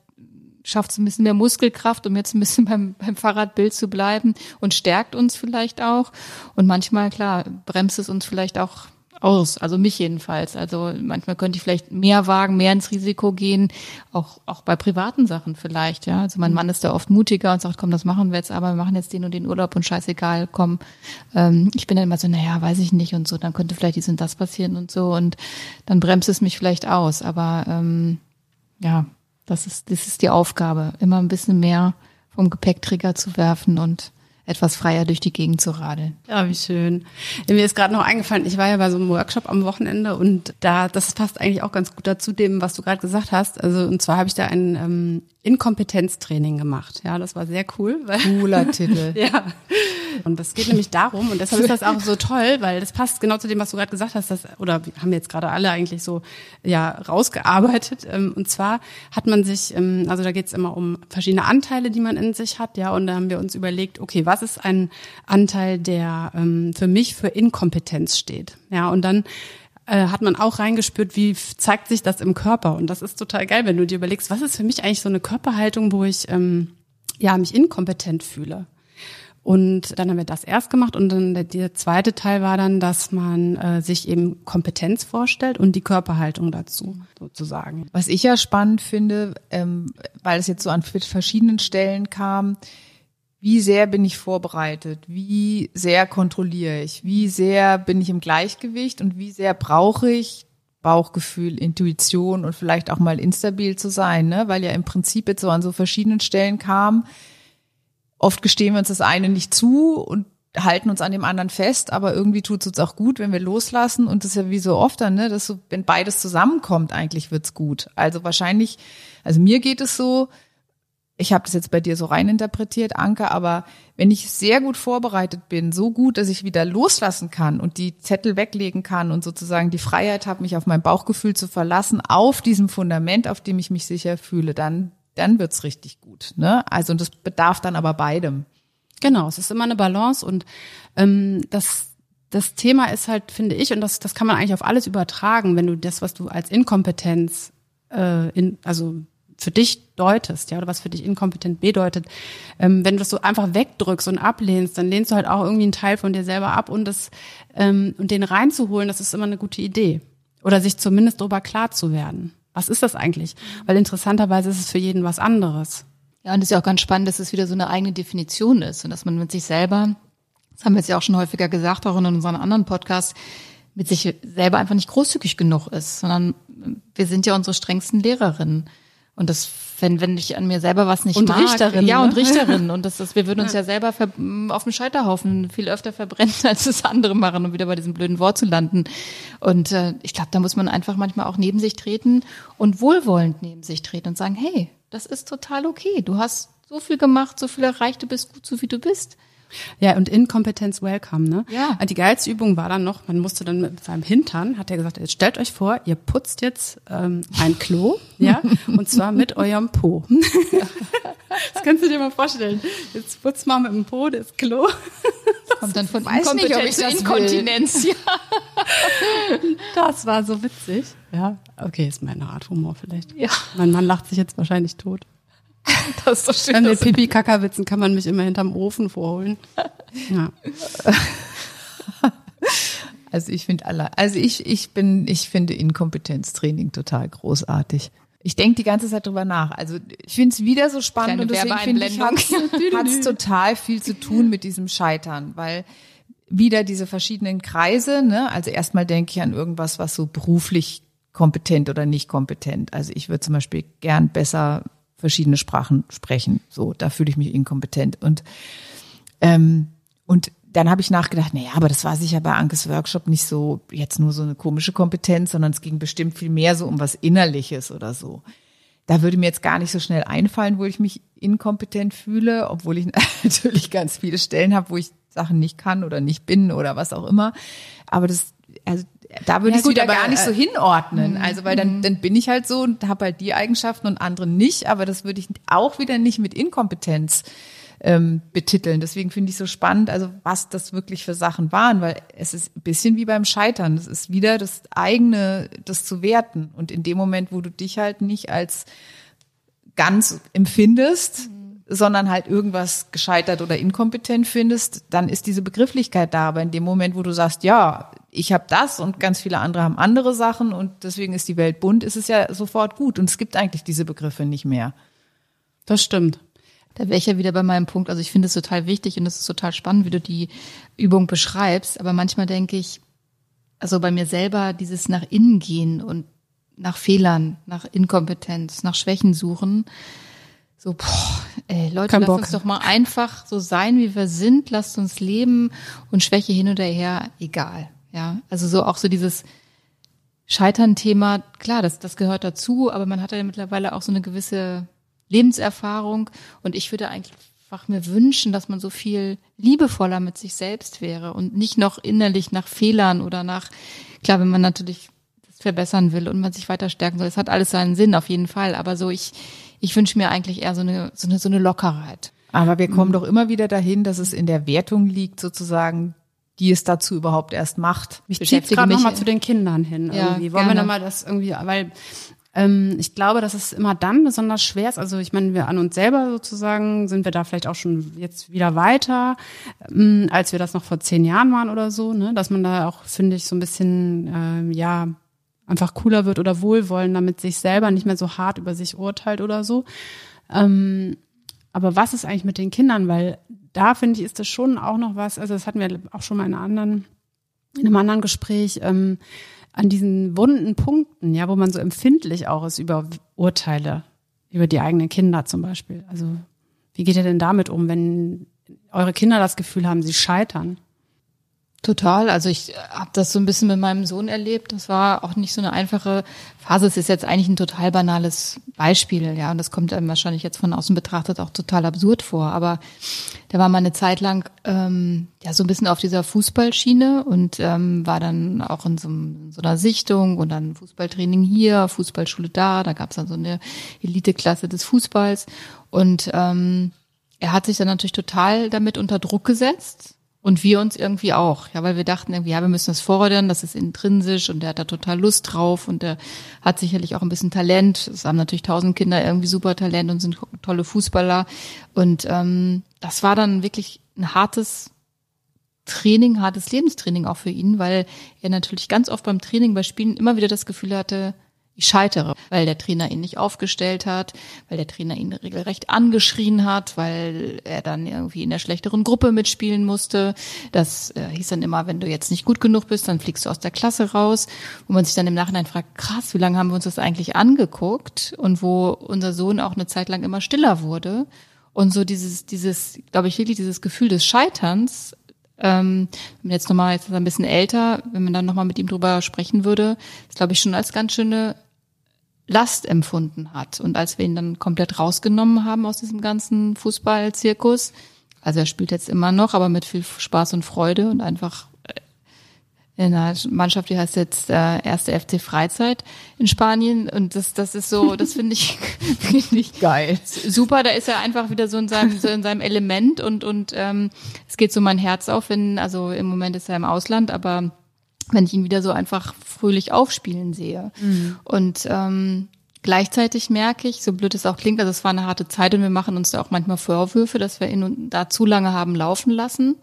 schafft es ein bisschen mehr Muskelkraft, um jetzt ein bisschen beim, beim Fahrradbild zu bleiben und stärkt uns vielleicht auch. Und manchmal, klar, bremst es uns vielleicht auch aus. Also mich jedenfalls. Also manchmal könnte ich vielleicht mehr wagen, mehr ins Risiko gehen, auch, auch bei privaten Sachen vielleicht, ja. Also mein Mann ist da oft mutiger und sagt, komm, das machen wir jetzt, aber wir machen jetzt den und den Urlaub und scheißegal, komm. Ähm, ich bin dann immer so, naja, weiß ich nicht und so, dann könnte vielleicht dies und das passieren und so und dann bremst es mich vielleicht aus. Aber ähm, ja, das ist, das ist die Aufgabe, immer ein bisschen mehr vom Gepäckträger zu werfen und etwas freier durch die Gegend zu radeln. Ja, wie schön. Mir ist gerade noch eingefallen, ich war ja bei so einem Workshop am Wochenende und da, das passt eigentlich auch ganz gut dazu dem, was du gerade gesagt hast. Also und zwar habe ich da ein ähm, Inkompetenztraining gemacht. Ja, das war sehr cool. Weil, Cooler Titel. ja. Und das geht nämlich darum, und deshalb ist das auch so toll, weil das passt genau zu dem, was du gerade gesagt hast, dass, oder haben wir jetzt gerade alle eigentlich so ja rausgearbeitet. Ähm, und zwar hat man sich, ähm, also da geht es immer um verschiedene Anteile, die man in sich hat, ja, und da haben wir uns überlegt, okay, was ist ein Anteil, der ähm, für mich für Inkompetenz steht? Ja, und dann äh, hat man auch reingespürt, wie zeigt sich das im Körper. Und das ist total geil, wenn du dir überlegst, was ist für mich eigentlich so eine Körperhaltung, wo ich ähm, ja mich inkompetent fühle. Und dann haben wir das erst gemacht und dann der, der zweite Teil war dann, dass man äh, sich eben Kompetenz vorstellt und die Körperhaltung dazu sozusagen. Was ich ja spannend finde, ähm, weil es jetzt so an verschiedenen Stellen kam, wie sehr bin ich vorbereitet, wie sehr kontrolliere ich, wie sehr bin ich im Gleichgewicht? Und wie sehr brauche ich Bauchgefühl, Intuition und vielleicht auch mal instabil zu sein, ne? weil ja im Prinzip jetzt so an so verschiedenen Stellen kam, oft gestehen wir uns das eine nicht zu und halten uns an dem anderen fest, aber irgendwie tut es uns auch gut, wenn wir loslassen. Und das ist ja wie so oft dann, ne, dass so, wenn beides zusammenkommt, eigentlich wird's gut. Also wahrscheinlich, also mir geht es so, ich habe das jetzt bei dir so reininterpretiert, Anke, aber wenn ich sehr gut vorbereitet bin, so gut, dass ich wieder loslassen kann und die Zettel weglegen kann und sozusagen die Freiheit habe, mich auf mein Bauchgefühl zu verlassen, auf diesem Fundament, auf dem ich mich sicher fühle, dann dann wird's richtig gut. Ne? Also und das bedarf dann aber beidem. Genau, es ist immer eine Balance und ähm, das das Thema ist halt, finde ich, und das, das kann man eigentlich auf alles übertragen, wenn du das, was du als Inkompetenz, äh, in, also für dich deutest, ja, oder was für dich inkompetent bedeutet, ähm, wenn du das so einfach wegdrückst und ablehnst, dann lehnst du halt auch irgendwie einen Teil von dir selber ab und das ähm, und den reinzuholen, das ist immer eine gute Idee. Oder sich zumindest darüber klar zu werden. Was ist das eigentlich? Weil interessanterweise ist es für jeden was anderes. Ja, und es ist ja auch ganz spannend, dass es wieder so eine eigene Definition ist und dass man mit sich selber, das haben wir jetzt ja auch schon häufiger gesagt, auch in unseren anderen Podcasts, mit sich selber einfach nicht großzügig genug ist, sondern wir sind ja unsere strengsten Lehrerinnen. Und das, wenn, wenn ich an mir selber was nicht und mag. Richterin, ja, ne? und Richterin. Und das, das, wir würden uns ja, selber ver, auf dem Scheiterhaufen viel öfter verbrennen, als es andere machen, um wieder bei diesem blöden Wort zu landen. Und äh, ich glaube, da muss man einfach manchmal auch neben sich treten und wohlwollend neben sich treten und sagen, hey, das ist total okay. Du hast so viel gemacht, so viel erreicht, du bist gut so wie du bist. Ja, und Inkompetenz welcome, ne? Ja. Die geilste Übung war dann noch, man musste dann mit seinem Hintern, hat er gesagt, jetzt stellt euch vor, ihr putzt jetzt ähm, ein Klo, ja, und zwar mit eurem Po. Das kannst du dir mal vorstellen. Jetzt putzt mal mit dem Po das Klo. Kommt dann von weiß nicht, ob ich das will. Inkontinenz. Ja. Das war so witzig. Ja, okay, ist meine Art Humor vielleicht. Ja. Mein Mann lacht sich jetzt wahrscheinlich tot. Das ist so schön. Dann mit Pipi-Kaka-Witzen kann man mich immer hinterm Ofen vorholen. Ja. Also ich finde alle, also ich, ich bin, ich finde Inkompetenztraining total großartig. Ich denke die ganze Zeit drüber nach. Also ich finde es wieder so spannend Kleine und deswegen finde ich, hat es total viel zu tun mit diesem Scheitern, weil wieder diese verschiedenen Kreise, ne? Also erstmal denke ich an irgendwas, was so beruflich kompetent oder nicht kompetent. Also ich würde zum Beispiel gern besser verschiedene Sprachen sprechen. So, da fühle ich mich inkompetent. Und ähm, und dann habe ich nachgedacht, naja, aber das war sicher bei Ankes Workshop nicht so jetzt nur so eine komische Kompetenz, sondern es ging bestimmt viel mehr so um was Innerliches oder so. Da würde mir jetzt gar nicht so schnell einfallen, wo ich mich inkompetent fühle, obwohl ich natürlich ganz viele Stellen habe, wo ich Sachen nicht kann oder nicht bin oder was auch immer. Aber das, also da würde Ja, ich es wieder aber, gar nicht so äh, hinordnen. Also weil dann, dann bin ich halt so und habe halt die Eigenschaften und andere nicht, aber das würde ich auch wieder nicht mit Inkompetenz ähm, betiteln. Deswegen finde ich so spannend, also was das wirklich für Sachen waren, weil es ist ein bisschen wie beim Scheitern. Es ist wieder das eigene, das zu werten. Und in dem Moment, wo du dich halt nicht als ganz empfindest, sondern halt irgendwas gescheitert oder inkompetent findest, dann ist diese Begrifflichkeit da. Aber in dem Moment, wo du sagst, ja, ich habe das und ganz viele andere haben andere Sachen und deswegen ist die Welt bunt, ist es ja sofort gut. Und es gibt eigentlich diese Begriffe nicht mehr. Das stimmt. Da wäre ich ja wieder bei meinem Punkt. Also ich finde es total wichtig und es ist total spannend, wie du die Übung beschreibst. Aber manchmal denke ich, also bei mir selber dieses nach innen gehen und nach Fehlern, nach Inkompetenz, nach Schwächen suchen. So, boah, ey, Leute, Kein lasst Bock. uns doch mal einfach so sein, wie wir sind. Lasst uns leben und Schwäche hin oder her, egal. Ja, also so auch so dieses Scheitern-Thema, klar, das, das gehört dazu, aber man hat ja mittlerweile auch so eine gewisse Lebenserfahrung. Und ich würde einfach mir wünschen, dass man so viel liebevoller mit sich selbst wäre und nicht noch innerlich nach Fehlern oder nach, klar, wenn man natürlich das verbessern will und man sich weiter stärken soll, das hat alles seinen Sinn auf jeden Fall, aber so ich, ich wünsche mir eigentlich eher so eine, so eine, so eine Lockerheit. Aber wir kommen doch immer wieder dahin, dass es in der Wertung liegt, sozusagen, die es dazu überhaupt erst macht. Ich ziehe gerade nochmal zu den Kindern hin. Ja, irgendwie. Wollen wir gerne. nochmal das irgendwie, weil ähm, ich glaube, dass es immer dann besonders schwer ist. Also ich meine, wir an uns selber sozusagen sind wir da vielleicht auch schon jetzt wieder weiter, ähm, als wir das noch vor zehn Jahren waren oder so. Ne? Dass man da auch, finde ich, so ein bisschen, ähm, ja, einfach cooler wird oder wohlwollender mit sich selber, nicht mehr so hart über sich urteilt oder so. Ähm, aber was ist eigentlich mit den Kindern? Weil da finde ich, ist das schon auch noch was, also das hatten wir auch schon mal in, anderen, in einem anderen Gespräch, ähm, an diesen wunden Punkten, ja, wo man so empfindlich auch ist über Urteile, über die eigenen Kinder zum Beispiel. Also wie geht ihr denn damit um, wenn eure Kinder das Gefühl haben, sie scheitern? Total. Also ich habe das so ein bisschen mit meinem Sohn erlebt. Das war auch nicht so eine einfache Phase. Es ist jetzt eigentlich ein total banales Beispiel, ja. Und das kommt einem wahrscheinlich jetzt von außen betrachtet auch total absurd vor. Aber der war mal eine Zeit lang ähm, ja so ein bisschen auf dieser Fußballschiene und ähm, war dann auch in so, in so einer Sichtung und dann Fußballtraining hier, Fußballschule da. Da gab es dann so eine Eliteklasse des Fußballs. Und ähm, er hat sich dann natürlich total damit unter Druck gesetzt und wir uns irgendwie auch, ja, weil wir dachten irgendwie, ja, wir müssen das fordern, das ist intrinsisch und der hat da total Lust drauf und der hat sicherlich auch ein bisschen Talent. Es haben natürlich tausend Kinder irgendwie super Talent und sind tolle Fußballer. Und ähm, das war dann wirklich ein hartes Training, hartes Lebenstraining auch für ihn, weil er natürlich ganz oft beim Training, bei Spielen immer wieder das Gefühl hatte, ich scheitere, weil der Trainer ihn nicht aufgestellt hat, weil der Trainer ihn regelrecht angeschrien hat, weil er dann irgendwie in der schlechteren Gruppe mitspielen musste. Das äh, hieß dann immer, wenn du jetzt nicht gut genug bist, dann fliegst du aus der Klasse raus, wo man sich dann im Nachhinein fragt, krass, wie lange haben wir uns das eigentlich angeguckt und wo unser Sohn auch eine Zeit lang immer stiller wurde. Und so dieses, dieses, glaube ich, wirklich dieses Gefühl des Scheiterns ähm, jetzt nochmal, jetzt ist er ein bisschen älter, wenn man dann nochmal mit ihm drüber sprechen würde, ist glaube ich schon als ganz schöne Last empfunden hat. Und als wir ihn dann komplett rausgenommen haben aus diesem ganzen Fußballzirkus, also er spielt jetzt immer noch, aber mit viel Spaß und Freude und einfach äh, in einer Mannschaft, die heißt jetzt äh, erste FC Freizeit in Spanien und das das ist so, das finde ich finde ich geil. Super, da ist er einfach wieder so in seinem so in seinem Element und und ähm, es geht so mein Herz auf, wenn also im Moment ist er im Ausland, aber wenn ich ihn wieder so einfach fröhlich aufspielen sehe. Mhm. Und ähm, gleichzeitig merke ich, so blöd es auch klingt, also es war eine harte Zeit und wir machen uns da auch manchmal Vorwürfe, dass wir ihn da zu lange haben laufen lassen.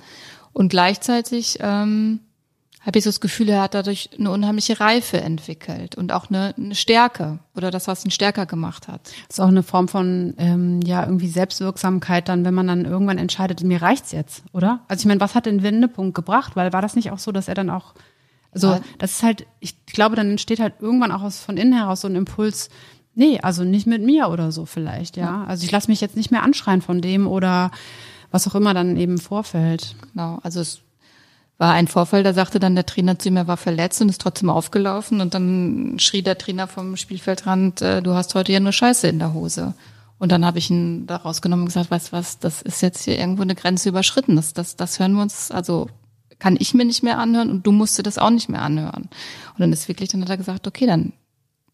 Und gleichzeitig ähm, habe ich so das Gefühl, er hat dadurch eine unheimliche Reife entwickelt und auch eine, eine Stärke oder das, was ihn stärker gemacht hat. Das ist auch eine Form von ähm, ja irgendwie Selbstwirksamkeit dann, wenn man dann irgendwann entscheidet, mir reicht's jetzt, oder? Also ich meine, was hat den Wendepunkt gebracht? Weil war das nicht auch so, dass er dann auch also das ist halt, ich glaube, dann entsteht halt irgendwann auch aus, von innen heraus so ein Impuls, nee, also nicht mit mir oder so vielleicht, ja. Also ich lasse mich jetzt nicht mehr anschreien von dem oder was auch immer dann eben vorfällt. Genau, also es war ein Vorfall, da sagte dann der Trainer zu ihm, er war verletzt und ist trotzdem aufgelaufen und dann schrie der Trainer vom Spielfeldrand, äh, du hast heute ja nur Scheiße in der Hose. Und dann habe ich ihn da rausgenommen und gesagt, weißt du was, das ist jetzt hier irgendwo eine Grenze überschritten. Das, das, das hören wir uns, also kann ich mir nicht mehr anhören und du musst dir das auch nicht mehr anhören. Und dann ist wirklich, dann hat er gesagt, okay, dann,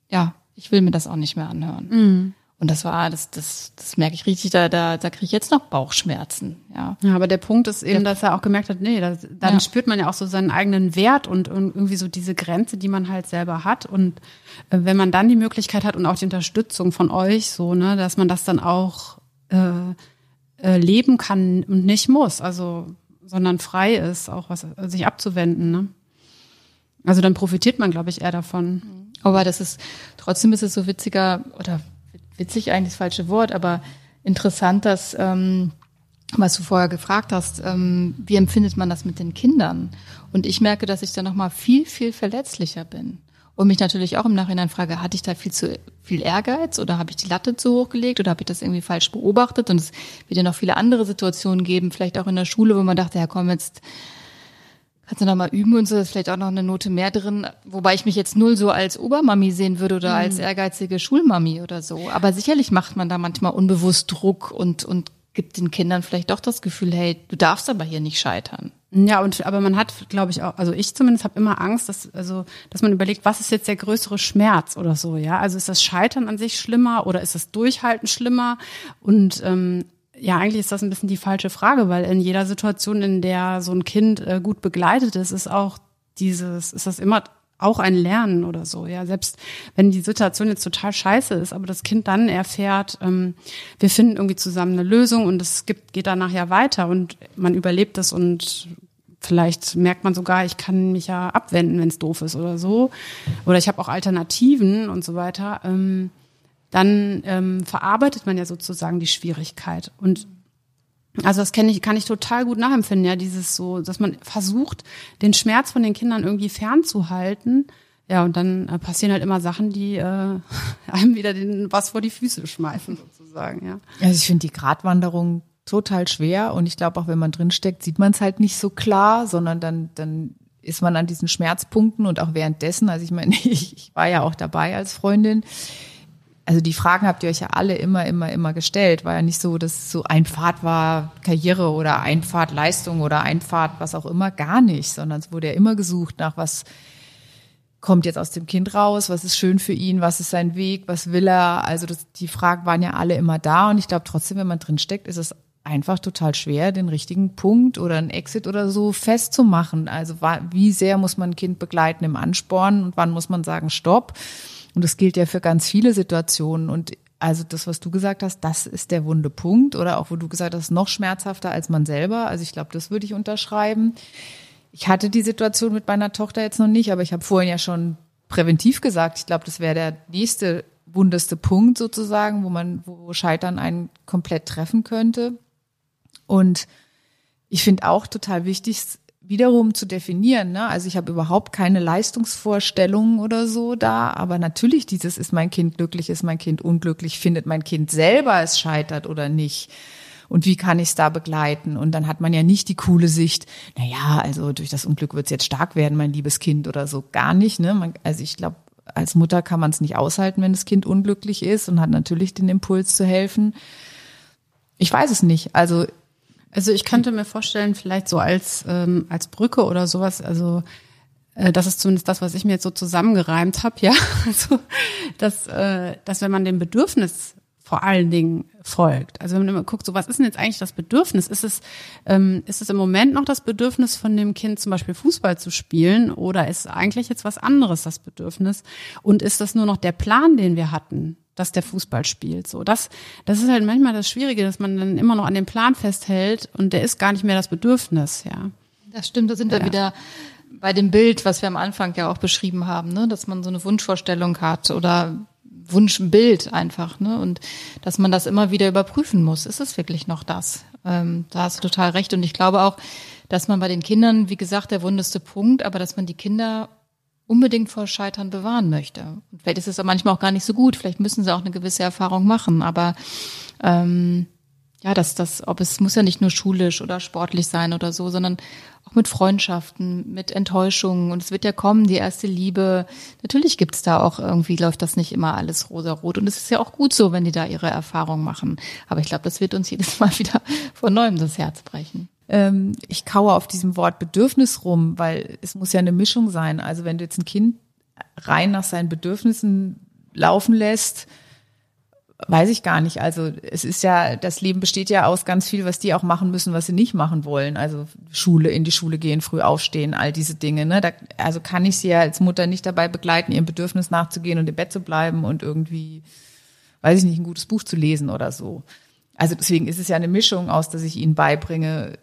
ja, ich will mir das auch nicht mehr anhören. Mhm. Und das war, das, das, das merke ich richtig, da, da, da kriege ich jetzt noch Bauchschmerzen, ja. Ja, aber der Punkt ist eben, dass er auch gemerkt hat, nee, das, dann ja. spürt man ja auch so seinen eigenen Wert und, und irgendwie so diese Grenze, die man halt selber hat. Und äh, wenn man dann die Möglichkeit hat und auch die Unterstützung von euch, so, ne, dass man das dann auch äh, äh, leben kann und nicht muss. Also sondern frei ist, auch was sich abzuwenden. Ne? Also dann profitiert man, glaube ich, eher davon. Aber das ist trotzdem ist es so witziger oder witzig eigentlich das falsche Wort, aber interessant, dass ähm, was du vorher gefragt hast, ähm, wie empfindet man das mit den Kindern? Und ich merke, dass ich da noch mal viel viel verletzlicher bin und mich natürlich auch im Nachhinein frage, hatte ich da viel zu viel Ehrgeiz oder habe ich die Latte zu hoch gelegt oder habe ich das irgendwie falsch beobachtet? Und es wird ja noch viele andere Situationen geben, vielleicht auch in der Schule, wo man dachte, ja komm, jetzt kannst du noch mal üben und so, ist vielleicht auch noch eine Note mehr drin, wobei ich mich jetzt null so als Obermami sehen würde oder mhm. als ehrgeizige Schulmami oder so. Aber sicherlich macht man da manchmal unbewusst Druck und, und gibt den Kindern vielleicht doch das Gefühl, hey, du darfst aber hier nicht scheitern. Ja, und aber man hat, glaube ich, auch, also ich zumindest habe immer Angst, dass also, dass man überlegt, was ist jetzt der größere Schmerz oder so, ja? Also ist das Scheitern an sich schlimmer oder ist das Durchhalten schlimmer? Und ähm, ja, eigentlich ist das ein bisschen die falsche Frage, weil in jeder Situation, in der so ein Kind äh, gut begleitet ist, ist auch dieses, ist das immer auch ein Lernen oder so. Ja, selbst wenn die Situation jetzt total scheiße ist, aber das Kind dann erfährt, ähm, wir finden irgendwie zusammen eine Lösung und es gibt, geht danach ja weiter und man überlebt es und vielleicht merkt man sogar, ich kann mich ja abwenden, wenn es doof ist oder so. Oder ich habe auch Alternativen und so weiter. Ähm, dann ähm, verarbeitet man ja sozusagen die Schwierigkeit. Und also das kenne ich, kann ich total gut nachempfinden, ja, dieses so, dass man versucht, den Schmerz von den Kindern irgendwie fernzuhalten. Ja, und dann äh, passieren halt immer Sachen, die äh, einem wieder den was vor die Füße schmeißen, sozusagen, ja. Also ich finde die Gratwanderung total schwer und ich glaube auch, wenn man drinsteckt, sieht man es halt nicht so klar, sondern dann, dann ist man an diesen Schmerzpunkten und auch währenddessen, also ich meine, ich, ich war ja auch dabei als Freundin, also die Fragen habt ihr euch ja alle immer, immer, immer gestellt. War ja nicht so, dass so ein Pfad war Karriere oder ein Pfad Leistung oder ein Pfad was auch immer. Gar nicht, sondern es wurde ja immer gesucht nach was kommt jetzt aus dem Kind raus, was ist schön für ihn, was ist sein Weg, was will er. Also das, die Fragen waren ja alle immer da und ich glaube trotzdem, wenn man drin steckt, ist es einfach total schwer, den richtigen Punkt oder einen Exit oder so festzumachen. Also wie sehr muss man ein Kind begleiten im Ansporn und wann muss man sagen Stopp? Und das gilt ja für ganz viele Situationen. Und also das, was du gesagt hast, das ist der wunde Punkt. Oder auch, wo du gesagt hast, noch schmerzhafter als man selber. Also ich glaube, das würde ich unterschreiben. Ich hatte die Situation mit meiner Tochter jetzt noch nicht, aber ich habe vorhin ja schon präventiv gesagt, ich glaube, das wäre der nächste wundeste Punkt sozusagen, wo man, wo Scheitern einen komplett treffen könnte. Und ich finde auch total wichtig, wiederum zu definieren. Ne? Also ich habe überhaupt keine Leistungsvorstellungen oder so da, aber natürlich dieses ist mein Kind glücklich, ist mein Kind unglücklich, findet mein Kind selber es scheitert oder nicht. Und wie kann ich es da begleiten? Und dann hat man ja nicht die coole Sicht, na ja, also durch das Unglück wird es jetzt stark werden, mein liebes Kind oder so. Gar nicht. Ne? Man, also ich glaube, als Mutter kann man es nicht aushalten, wenn das Kind unglücklich ist und hat natürlich den Impuls zu helfen. Ich weiß es nicht. Also also ich könnte mir vorstellen, vielleicht so als, ähm, als Brücke oder sowas, also äh, das ist zumindest das, was ich mir jetzt so zusammengereimt habe, ja. Also dass, äh, dass wenn man dem Bedürfnis vor allen Dingen folgt. Also wenn man immer guckt, so was ist denn jetzt eigentlich das Bedürfnis? Ist es, ähm, ist es im Moment noch das Bedürfnis von dem Kind zum Beispiel Fußball zu spielen oder ist eigentlich jetzt was anderes das Bedürfnis? Und ist das nur noch der Plan, den wir hatten? Dass der Fußball spielt. So, das, das ist halt manchmal das Schwierige, dass man dann immer noch an dem Plan festhält und der ist gar nicht mehr das Bedürfnis, ja. Das stimmt, da sind ja. wir wieder bei dem Bild, was wir am Anfang ja auch beschrieben haben, ne, dass man so eine Wunschvorstellung hat oder Wunschbild einfach, ne, und dass man das immer wieder überprüfen muss. Ist es wirklich noch das? Ähm, da hast du total recht und ich glaube auch, dass man bei den Kindern, wie gesagt, der wundeste Punkt, aber dass man die Kinder unbedingt vor Scheitern bewahren möchte. Und vielleicht ist es manchmal auch gar nicht so gut, vielleicht müssen sie auch eine gewisse Erfahrung machen, aber ähm, ja, dass das, ob es muss ja nicht nur schulisch oder sportlich sein oder so, sondern auch mit Freundschaften, mit Enttäuschungen. Und es wird ja kommen, die erste Liebe. Natürlich gibt's da auch irgendwie, läuft das nicht immer alles rosa-rot. Und es ist ja auch gut so, wenn die da ihre Erfahrung machen. Aber ich glaube, das wird uns jedes Mal wieder von neuem das Herz brechen ähm, ich kaue auf diesem Wort Bedürfnis rum, weil es muss ja eine Mischung sein. Also wenn du jetzt ein Kind rein nach seinen Bedürfnissen laufen lässt, weiß ich gar nicht. Also es ist ja, das Leben besteht ja aus ganz viel, was die auch machen müssen, was sie nicht machen wollen. Also Schule, in die Schule gehen, früh aufstehen, all diese Dinge. Ne? Da, also kann ich sie ja als Mutter nicht dabei begleiten, ihrem Bedürfnis nachzugehen und im Bett zu bleiben und irgendwie, weiß ich nicht, ein gutes Buch zu lesen oder so. Also deswegen ist es ja eine Mischung aus, dass ich ihnen beibringe,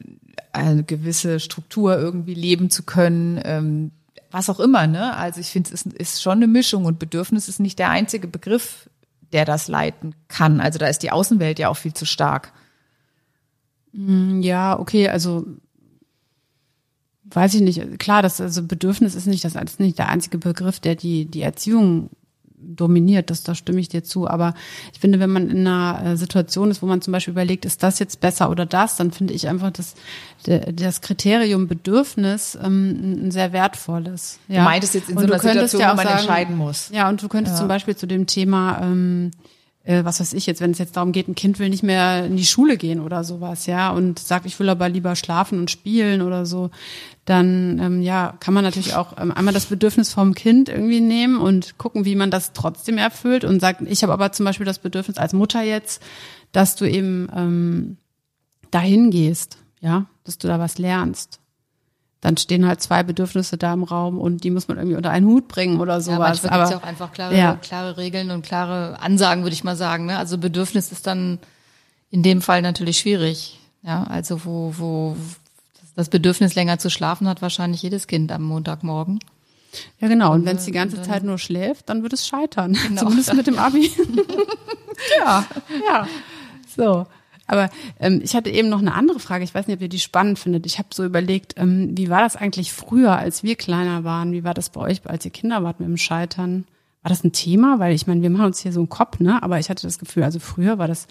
eine gewisse Struktur irgendwie leben zu können, ähm, was auch immer. Ne? Also ich finde, es ist, ist schon eine Mischung und Bedürfnis ist nicht der einzige Begriff, der das leiten kann. Also da ist die Außenwelt ja auch viel zu stark. Mm, ja, okay, also weiß ich nicht. Klar, das also Bedürfnis ist nicht das ist nicht der einzige Begriff, der die die Erziehung dominiert, das, da stimme ich dir zu. Aber ich finde, wenn man in einer äh, Situation ist, wo man zum Beispiel überlegt, ist das jetzt besser oder das, dann finde ich einfach, dass das Kriterium Bedürfnis ähm, ein sehr wertvolles. Ja. Du meintest jetzt in und so einer Situation, ja wo man sagen, entscheiden muss. Ja, und du könntest ja. zum Beispiel zu dem Thema ähm, äh, was weiß ich jetzt, wenn es jetzt darum geht, ein Kind will nicht mehr in die Schule gehen oder sowas, ja, und sagt, ich will aber lieber schlafen und spielen oder so, dann ähm, ja, kann man natürlich auch ähm, einmal das Bedürfnis vom Kind irgendwie nehmen und gucken, wie man das trotzdem erfüllt und sagt, ich habe aber zum Beispiel das Bedürfnis als Mutter jetzt, dass du eben ähm, dahin gehst, ja, dass du da was lernst dann stehen halt zwei Bedürfnisse da im Raum und die muss man irgendwie unter einen Hut bringen oder sowas. Ja, manchmal gibt es ja auch einfach klare, ja. klare Regeln und klare Ansagen, würde ich mal sagen. Ne? Also Bedürfnis ist dann in dem Fall natürlich schwierig. Ja, also wo, wo das Bedürfnis länger zu schlafen hat wahrscheinlich jedes Kind am Montagmorgen. Ja, genau. Und wenn es die ganze Zeit nur schläft, dann wird es scheitern. Genau. Zumindest mit dem Abi. ja, ja. So. Aber ähm, ich hatte eben noch eine andere Frage. Ich weiß nicht, ob ihr die spannend findet. Ich habe so überlegt, ähm, wie war das eigentlich früher, als wir kleiner waren? Wie war das bei euch, als ihr Kinder wart mit dem Scheitern? War das ein Thema? Weil ich meine, wir machen uns hier so einen Kopf, ne? Aber ich hatte das Gefühl, also früher war das,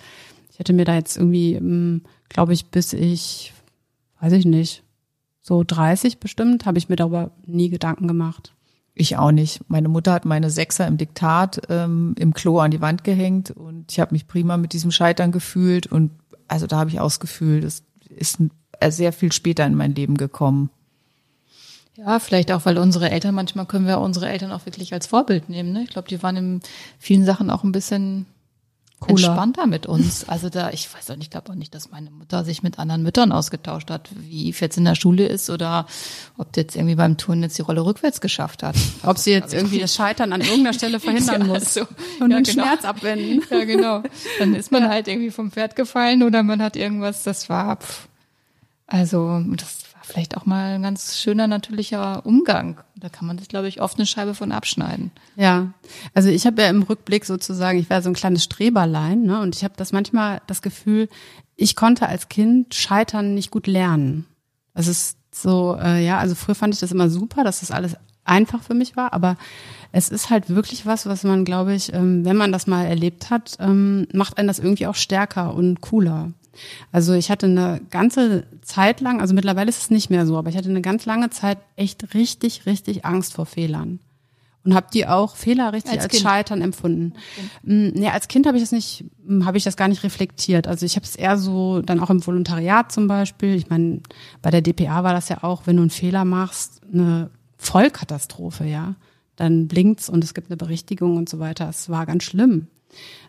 ich hätte mir da jetzt irgendwie, ähm, glaube ich, bis ich, weiß ich nicht, so 30 bestimmt, habe ich mir darüber nie Gedanken gemacht. Ich auch nicht. Meine Mutter hat meine Sechser im Diktat ähm, im Klo an die Wand gehängt und ich habe mich prima mit diesem Scheitern gefühlt und also da habe ich ausgefühlt, das ist äh, sehr viel später in mein Leben gekommen. Ja, vielleicht auch, weil unsere Eltern, manchmal können wir unsere Eltern auch wirklich als Vorbild nehmen. Ne? Ich glaube, die waren in vielen Sachen auch ein bisschen Cooler. entspannter mit uns. Also da, ich weiß auch nicht, ich glaube auch nicht, dass meine Mutter sich mit anderen Müttern ausgetauscht hat, wie jetzt in der Schule ist oder ob die jetzt irgendwie beim Turnen jetzt die Rolle rückwärts geschafft hat. Ob sie jetzt irgendwie das Scheitern an irgendeiner Stelle verhindern ja, muss so. und ja, den genau. Schmerz abwenden. Ja, genau. Dann ist man ja. halt irgendwie vom Pferd gefallen oder man hat irgendwas, das war, pff, also das vielleicht auch mal ein ganz schöner natürlicher Umgang. Da kann man sich, glaube ich, oft eine Scheibe von abschneiden. Ja, also ich habe ja im Rückblick sozusagen, ich war so ein kleines Streberlein, ne? Und ich habe das manchmal das Gefühl, ich konnte als Kind Scheitern nicht gut lernen. Das ist so, äh, ja, also früher fand ich das immer super, dass das alles einfach für mich war, aber es ist halt wirklich was, was man, glaube ich, ähm, wenn man das mal erlebt hat, ähm, macht einen das irgendwie auch stärker und cooler. Also ich hatte eine ganze Zeit lang, also mittlerweile ist es nicht mehr so, aber ich hatte eine ganz lange Zeit echt richtig, richtig Angst vor Fehlern. Und habe die auch Fehler richtig als, als Scheitern empfunden. Okay. Nee, als Kind habe ich das nicht, hm, habe ich das gar nicht reflektiert. Also ich habe es eher so, dann auch im Volontariat zum Beispiel. Ich meine, bei der DPA war das ja auch, wenn du einen Fehler machst, eine Vollkatastrophe, ja. Dann blinkt's und es gibt eine Berichtigung und so weiter. Es war ganz schlimm.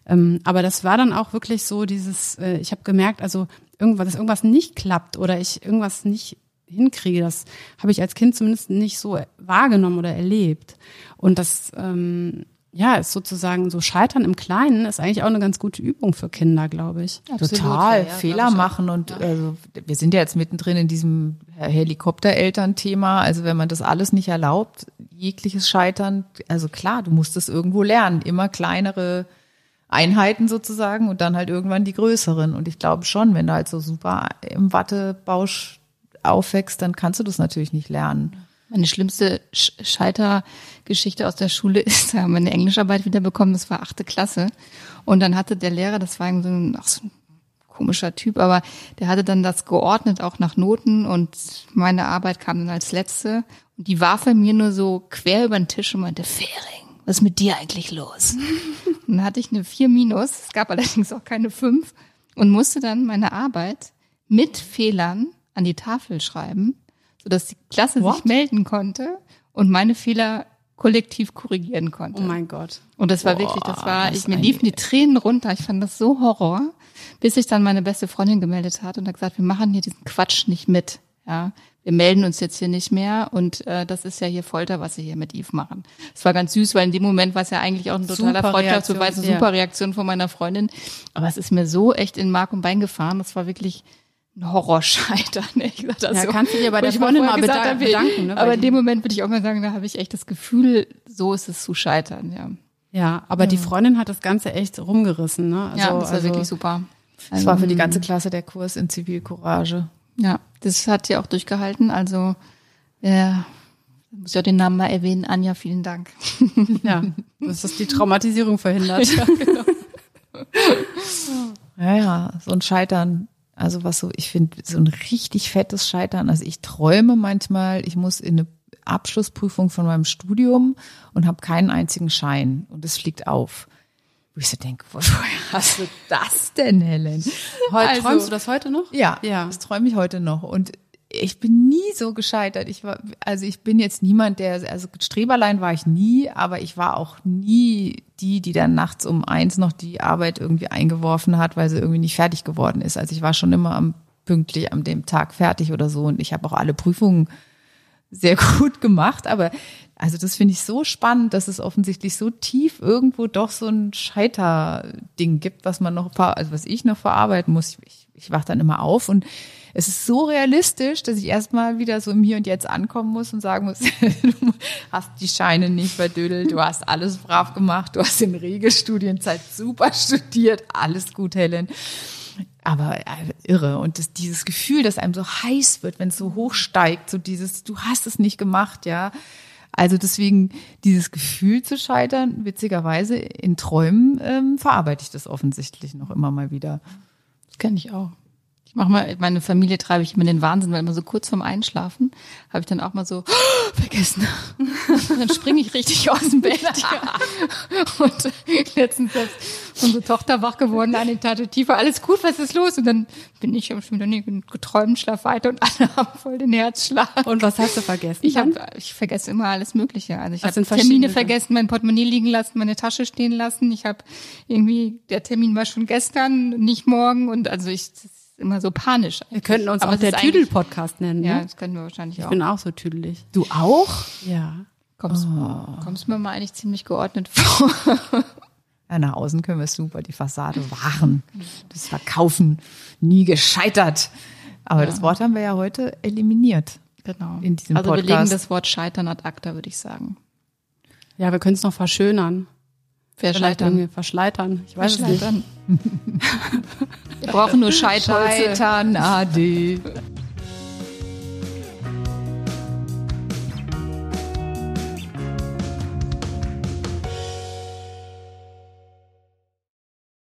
Ähm, aber das war dann auch wirklich so dieses, äh, ich habe gemerkt, also irgendwas, dass irgendwas nicht klappt oder ich irgendwas nicht hinkriege, das habe ich als Kind zumindest nicht so wahrgenommen oder erlebt. Und das ähm, ja, ist sozusagen so Scheitern im Kleinen ist eigentlich auch eine ganz gute Übung für Kinder, glaube ich. Absolut, Total, ja, Fehler machen und ja. also wir sind ja jetzt mittendrin in diesem Helikoptereltern-Thema. Also wenn man das alles nicht erlaubt, jegliches Scheitern, also klar, du musst es irgendwo lernen, immer kleinere Einheiten sozusagen und dann halt irgendwann die größeren. Und ich glaube schon, wenn du halt so super im Wattebausch aufwächst, dann kannst du das natürlich nicht lernen. Meine schlimmste Scheitergeschichte aus der Schule ist, da haben wir eine Englischarbeit wiederbekommen, das war achte Klasse. Und dann hatte der Lehrer, das war so ein, ach, so ein komischer Typ, aber der hatte dann das geordnet auch nach Noten und meine Arbeit kam dann als letzte. Und die warf er mir nur so quer über den Tisch und meinte, Fering, was ist mit dir eigentlich los? und dann hatte ich eine 4 minus, es gab allerdings auch keine 5 und musste dann meine Arbeit mit Fehlern an die Tafel schreiben, sodass die Klasse What? sich melden konnte und meine Fehler kollektiv korrigieren konnte. Oh mein Gott. Und das war Boah, wirklich, das war, ich, mir liefen die Tränen runter. Ich fand das so Horror, bis sich dann meine beste Freundin gemeldet hat und hat gesagt, wir machen hier diesen Quatsch nicht mit. Ja, wir melden uns jetzt hier nicht mehr und äh, das ist ja hier Folter, was sie hier mit Yves machen. Es war ganz süß, weil in dem Moment war es ja eigentlich auch ein totaler Freundschaftsbeweis, eine super Reaktion von meiner Freundin. Aber es ist mir so echt in Mark und Bein gefahren. Das war wirklich ein Horrorscheitern. Ich sag das ja, so. kannst du dir bei der Freundin mal gesagt, bedanken. bedanken ne, aber in dem Moment würde ich auch mal sagen, da habe ich echt das Gefühl, so ist es zu scheitern, ja. Ja, aber ja. die Freundin hat das Ganze echt rumgerissen, ne? Also, ja, das war also, wirklich super. Es war für die ganze Klasse der Kurs in Zivilcourage. Ja, das hat sie auch durchgehalten. Also ja, muss ja den Namen mal erwähnen. Anja, vielen Dank. Ja, das ist die Traumatisierung verhindert. Ja, genau. ja, ja, so ein Scheitern. Also was so, ich finde, so ein richtig fettes Scheitern. Also ich träume manchmal, ich muss in eine Abschlussprüfung von meinem Studium und habe keinen einzigen Schein und es fliegt auf. Wo ich so denke, woher hast du das denn, Helen? Heute, also, träumst du das heute noch? Ja, ja. das träume ich heute noch. Und ich bin nie so gescheitert. Ich war, also ich bin jetzt niemand, der, also Streberlein war ich nie, aber ich war auch nie die, die dann nachts um eins noch die Arbeit irgendwie eingeworfen hat, weil sie irgendwie nicht fertig geworden ist. Also ich war schon immer am, pünktlich am dem Tag fertig oder so und ich habe auch alle Prüfungen sehr gut gemacht, aber also das finde ich so spannend, dass es offensichtlich so tief irgendwo doch so ein Scheiterding gibt, was man noch, also was ich noch verarbeiten muss. Ich, ich wach dann immer auf und es ist so realistisch, dass ich erstmal wieder so im Hier und Jetzt ankommen muss und sagen muss, du hast die Scheine nicht verdödelt, du hast alles brav gemacht, du hast in Regelstudienzeit super studiert, alles gut, Helen. Aber äh, irre. Und das, dieses Gefühl, dass einem so heiß wird, wenn es so hoch steigt, so dieses, du hast es nicht gemacht, ja. Also deswegen dieses Gefühl zu scheitern, witzigerweise in Träumen ähm, verarbeite ich das offensichtlich noch immer mal wieder. Das kenne ich auch. Ich mache mal, meine Familie treibe ich immer den Wahnsinn, weil immer so kurz vorm Einschlafen habe ich dann auch mal so oh, vergessen. Und dann springe ich richtig aus dem Bett. Und letztens ist unsere Tochter wach geworden, eine Etage tiefer, alles gut, was ist los? Und dann bin ich schon wieder nie geträumt, schlaf weiter und alle haben voll den Herzschlag. Und was hast du vergessen? Ich habe, ich vergesse immer alles Mögliche. Also ich habe Termine vergessen, mein Portemonnaie liegen lassen, meine Tasche stehen lassen. Ich habe irgendwie, der Termin war schon gestern, nicht morgen und also ich immer so panisch. Wir könnten uns Aber auch der Tüdel-Podcast nennen. Ja, ne? das können wir wahrscheinlich ich auch. Ich bin auch so tüdelig. Du auch? Ja. Kommst, oh. kommst mir mal eigentlich ziemlich geordnet vor. Ja, nach außen können wir super die Fassade wahren, das Verkaufen, nie gescheitert. Aber ja. das Wort haben wir ja heute eliminiert. Genau. In diesem also Podcast. wir legen das Wort Scheitern ad acta, würde ich sagen. Ja, wir können es noch verschönern. Verschleitern. Verschleitern. Ich weiß es nicht. Brauchen nur Scheitern. Scheitern, ade.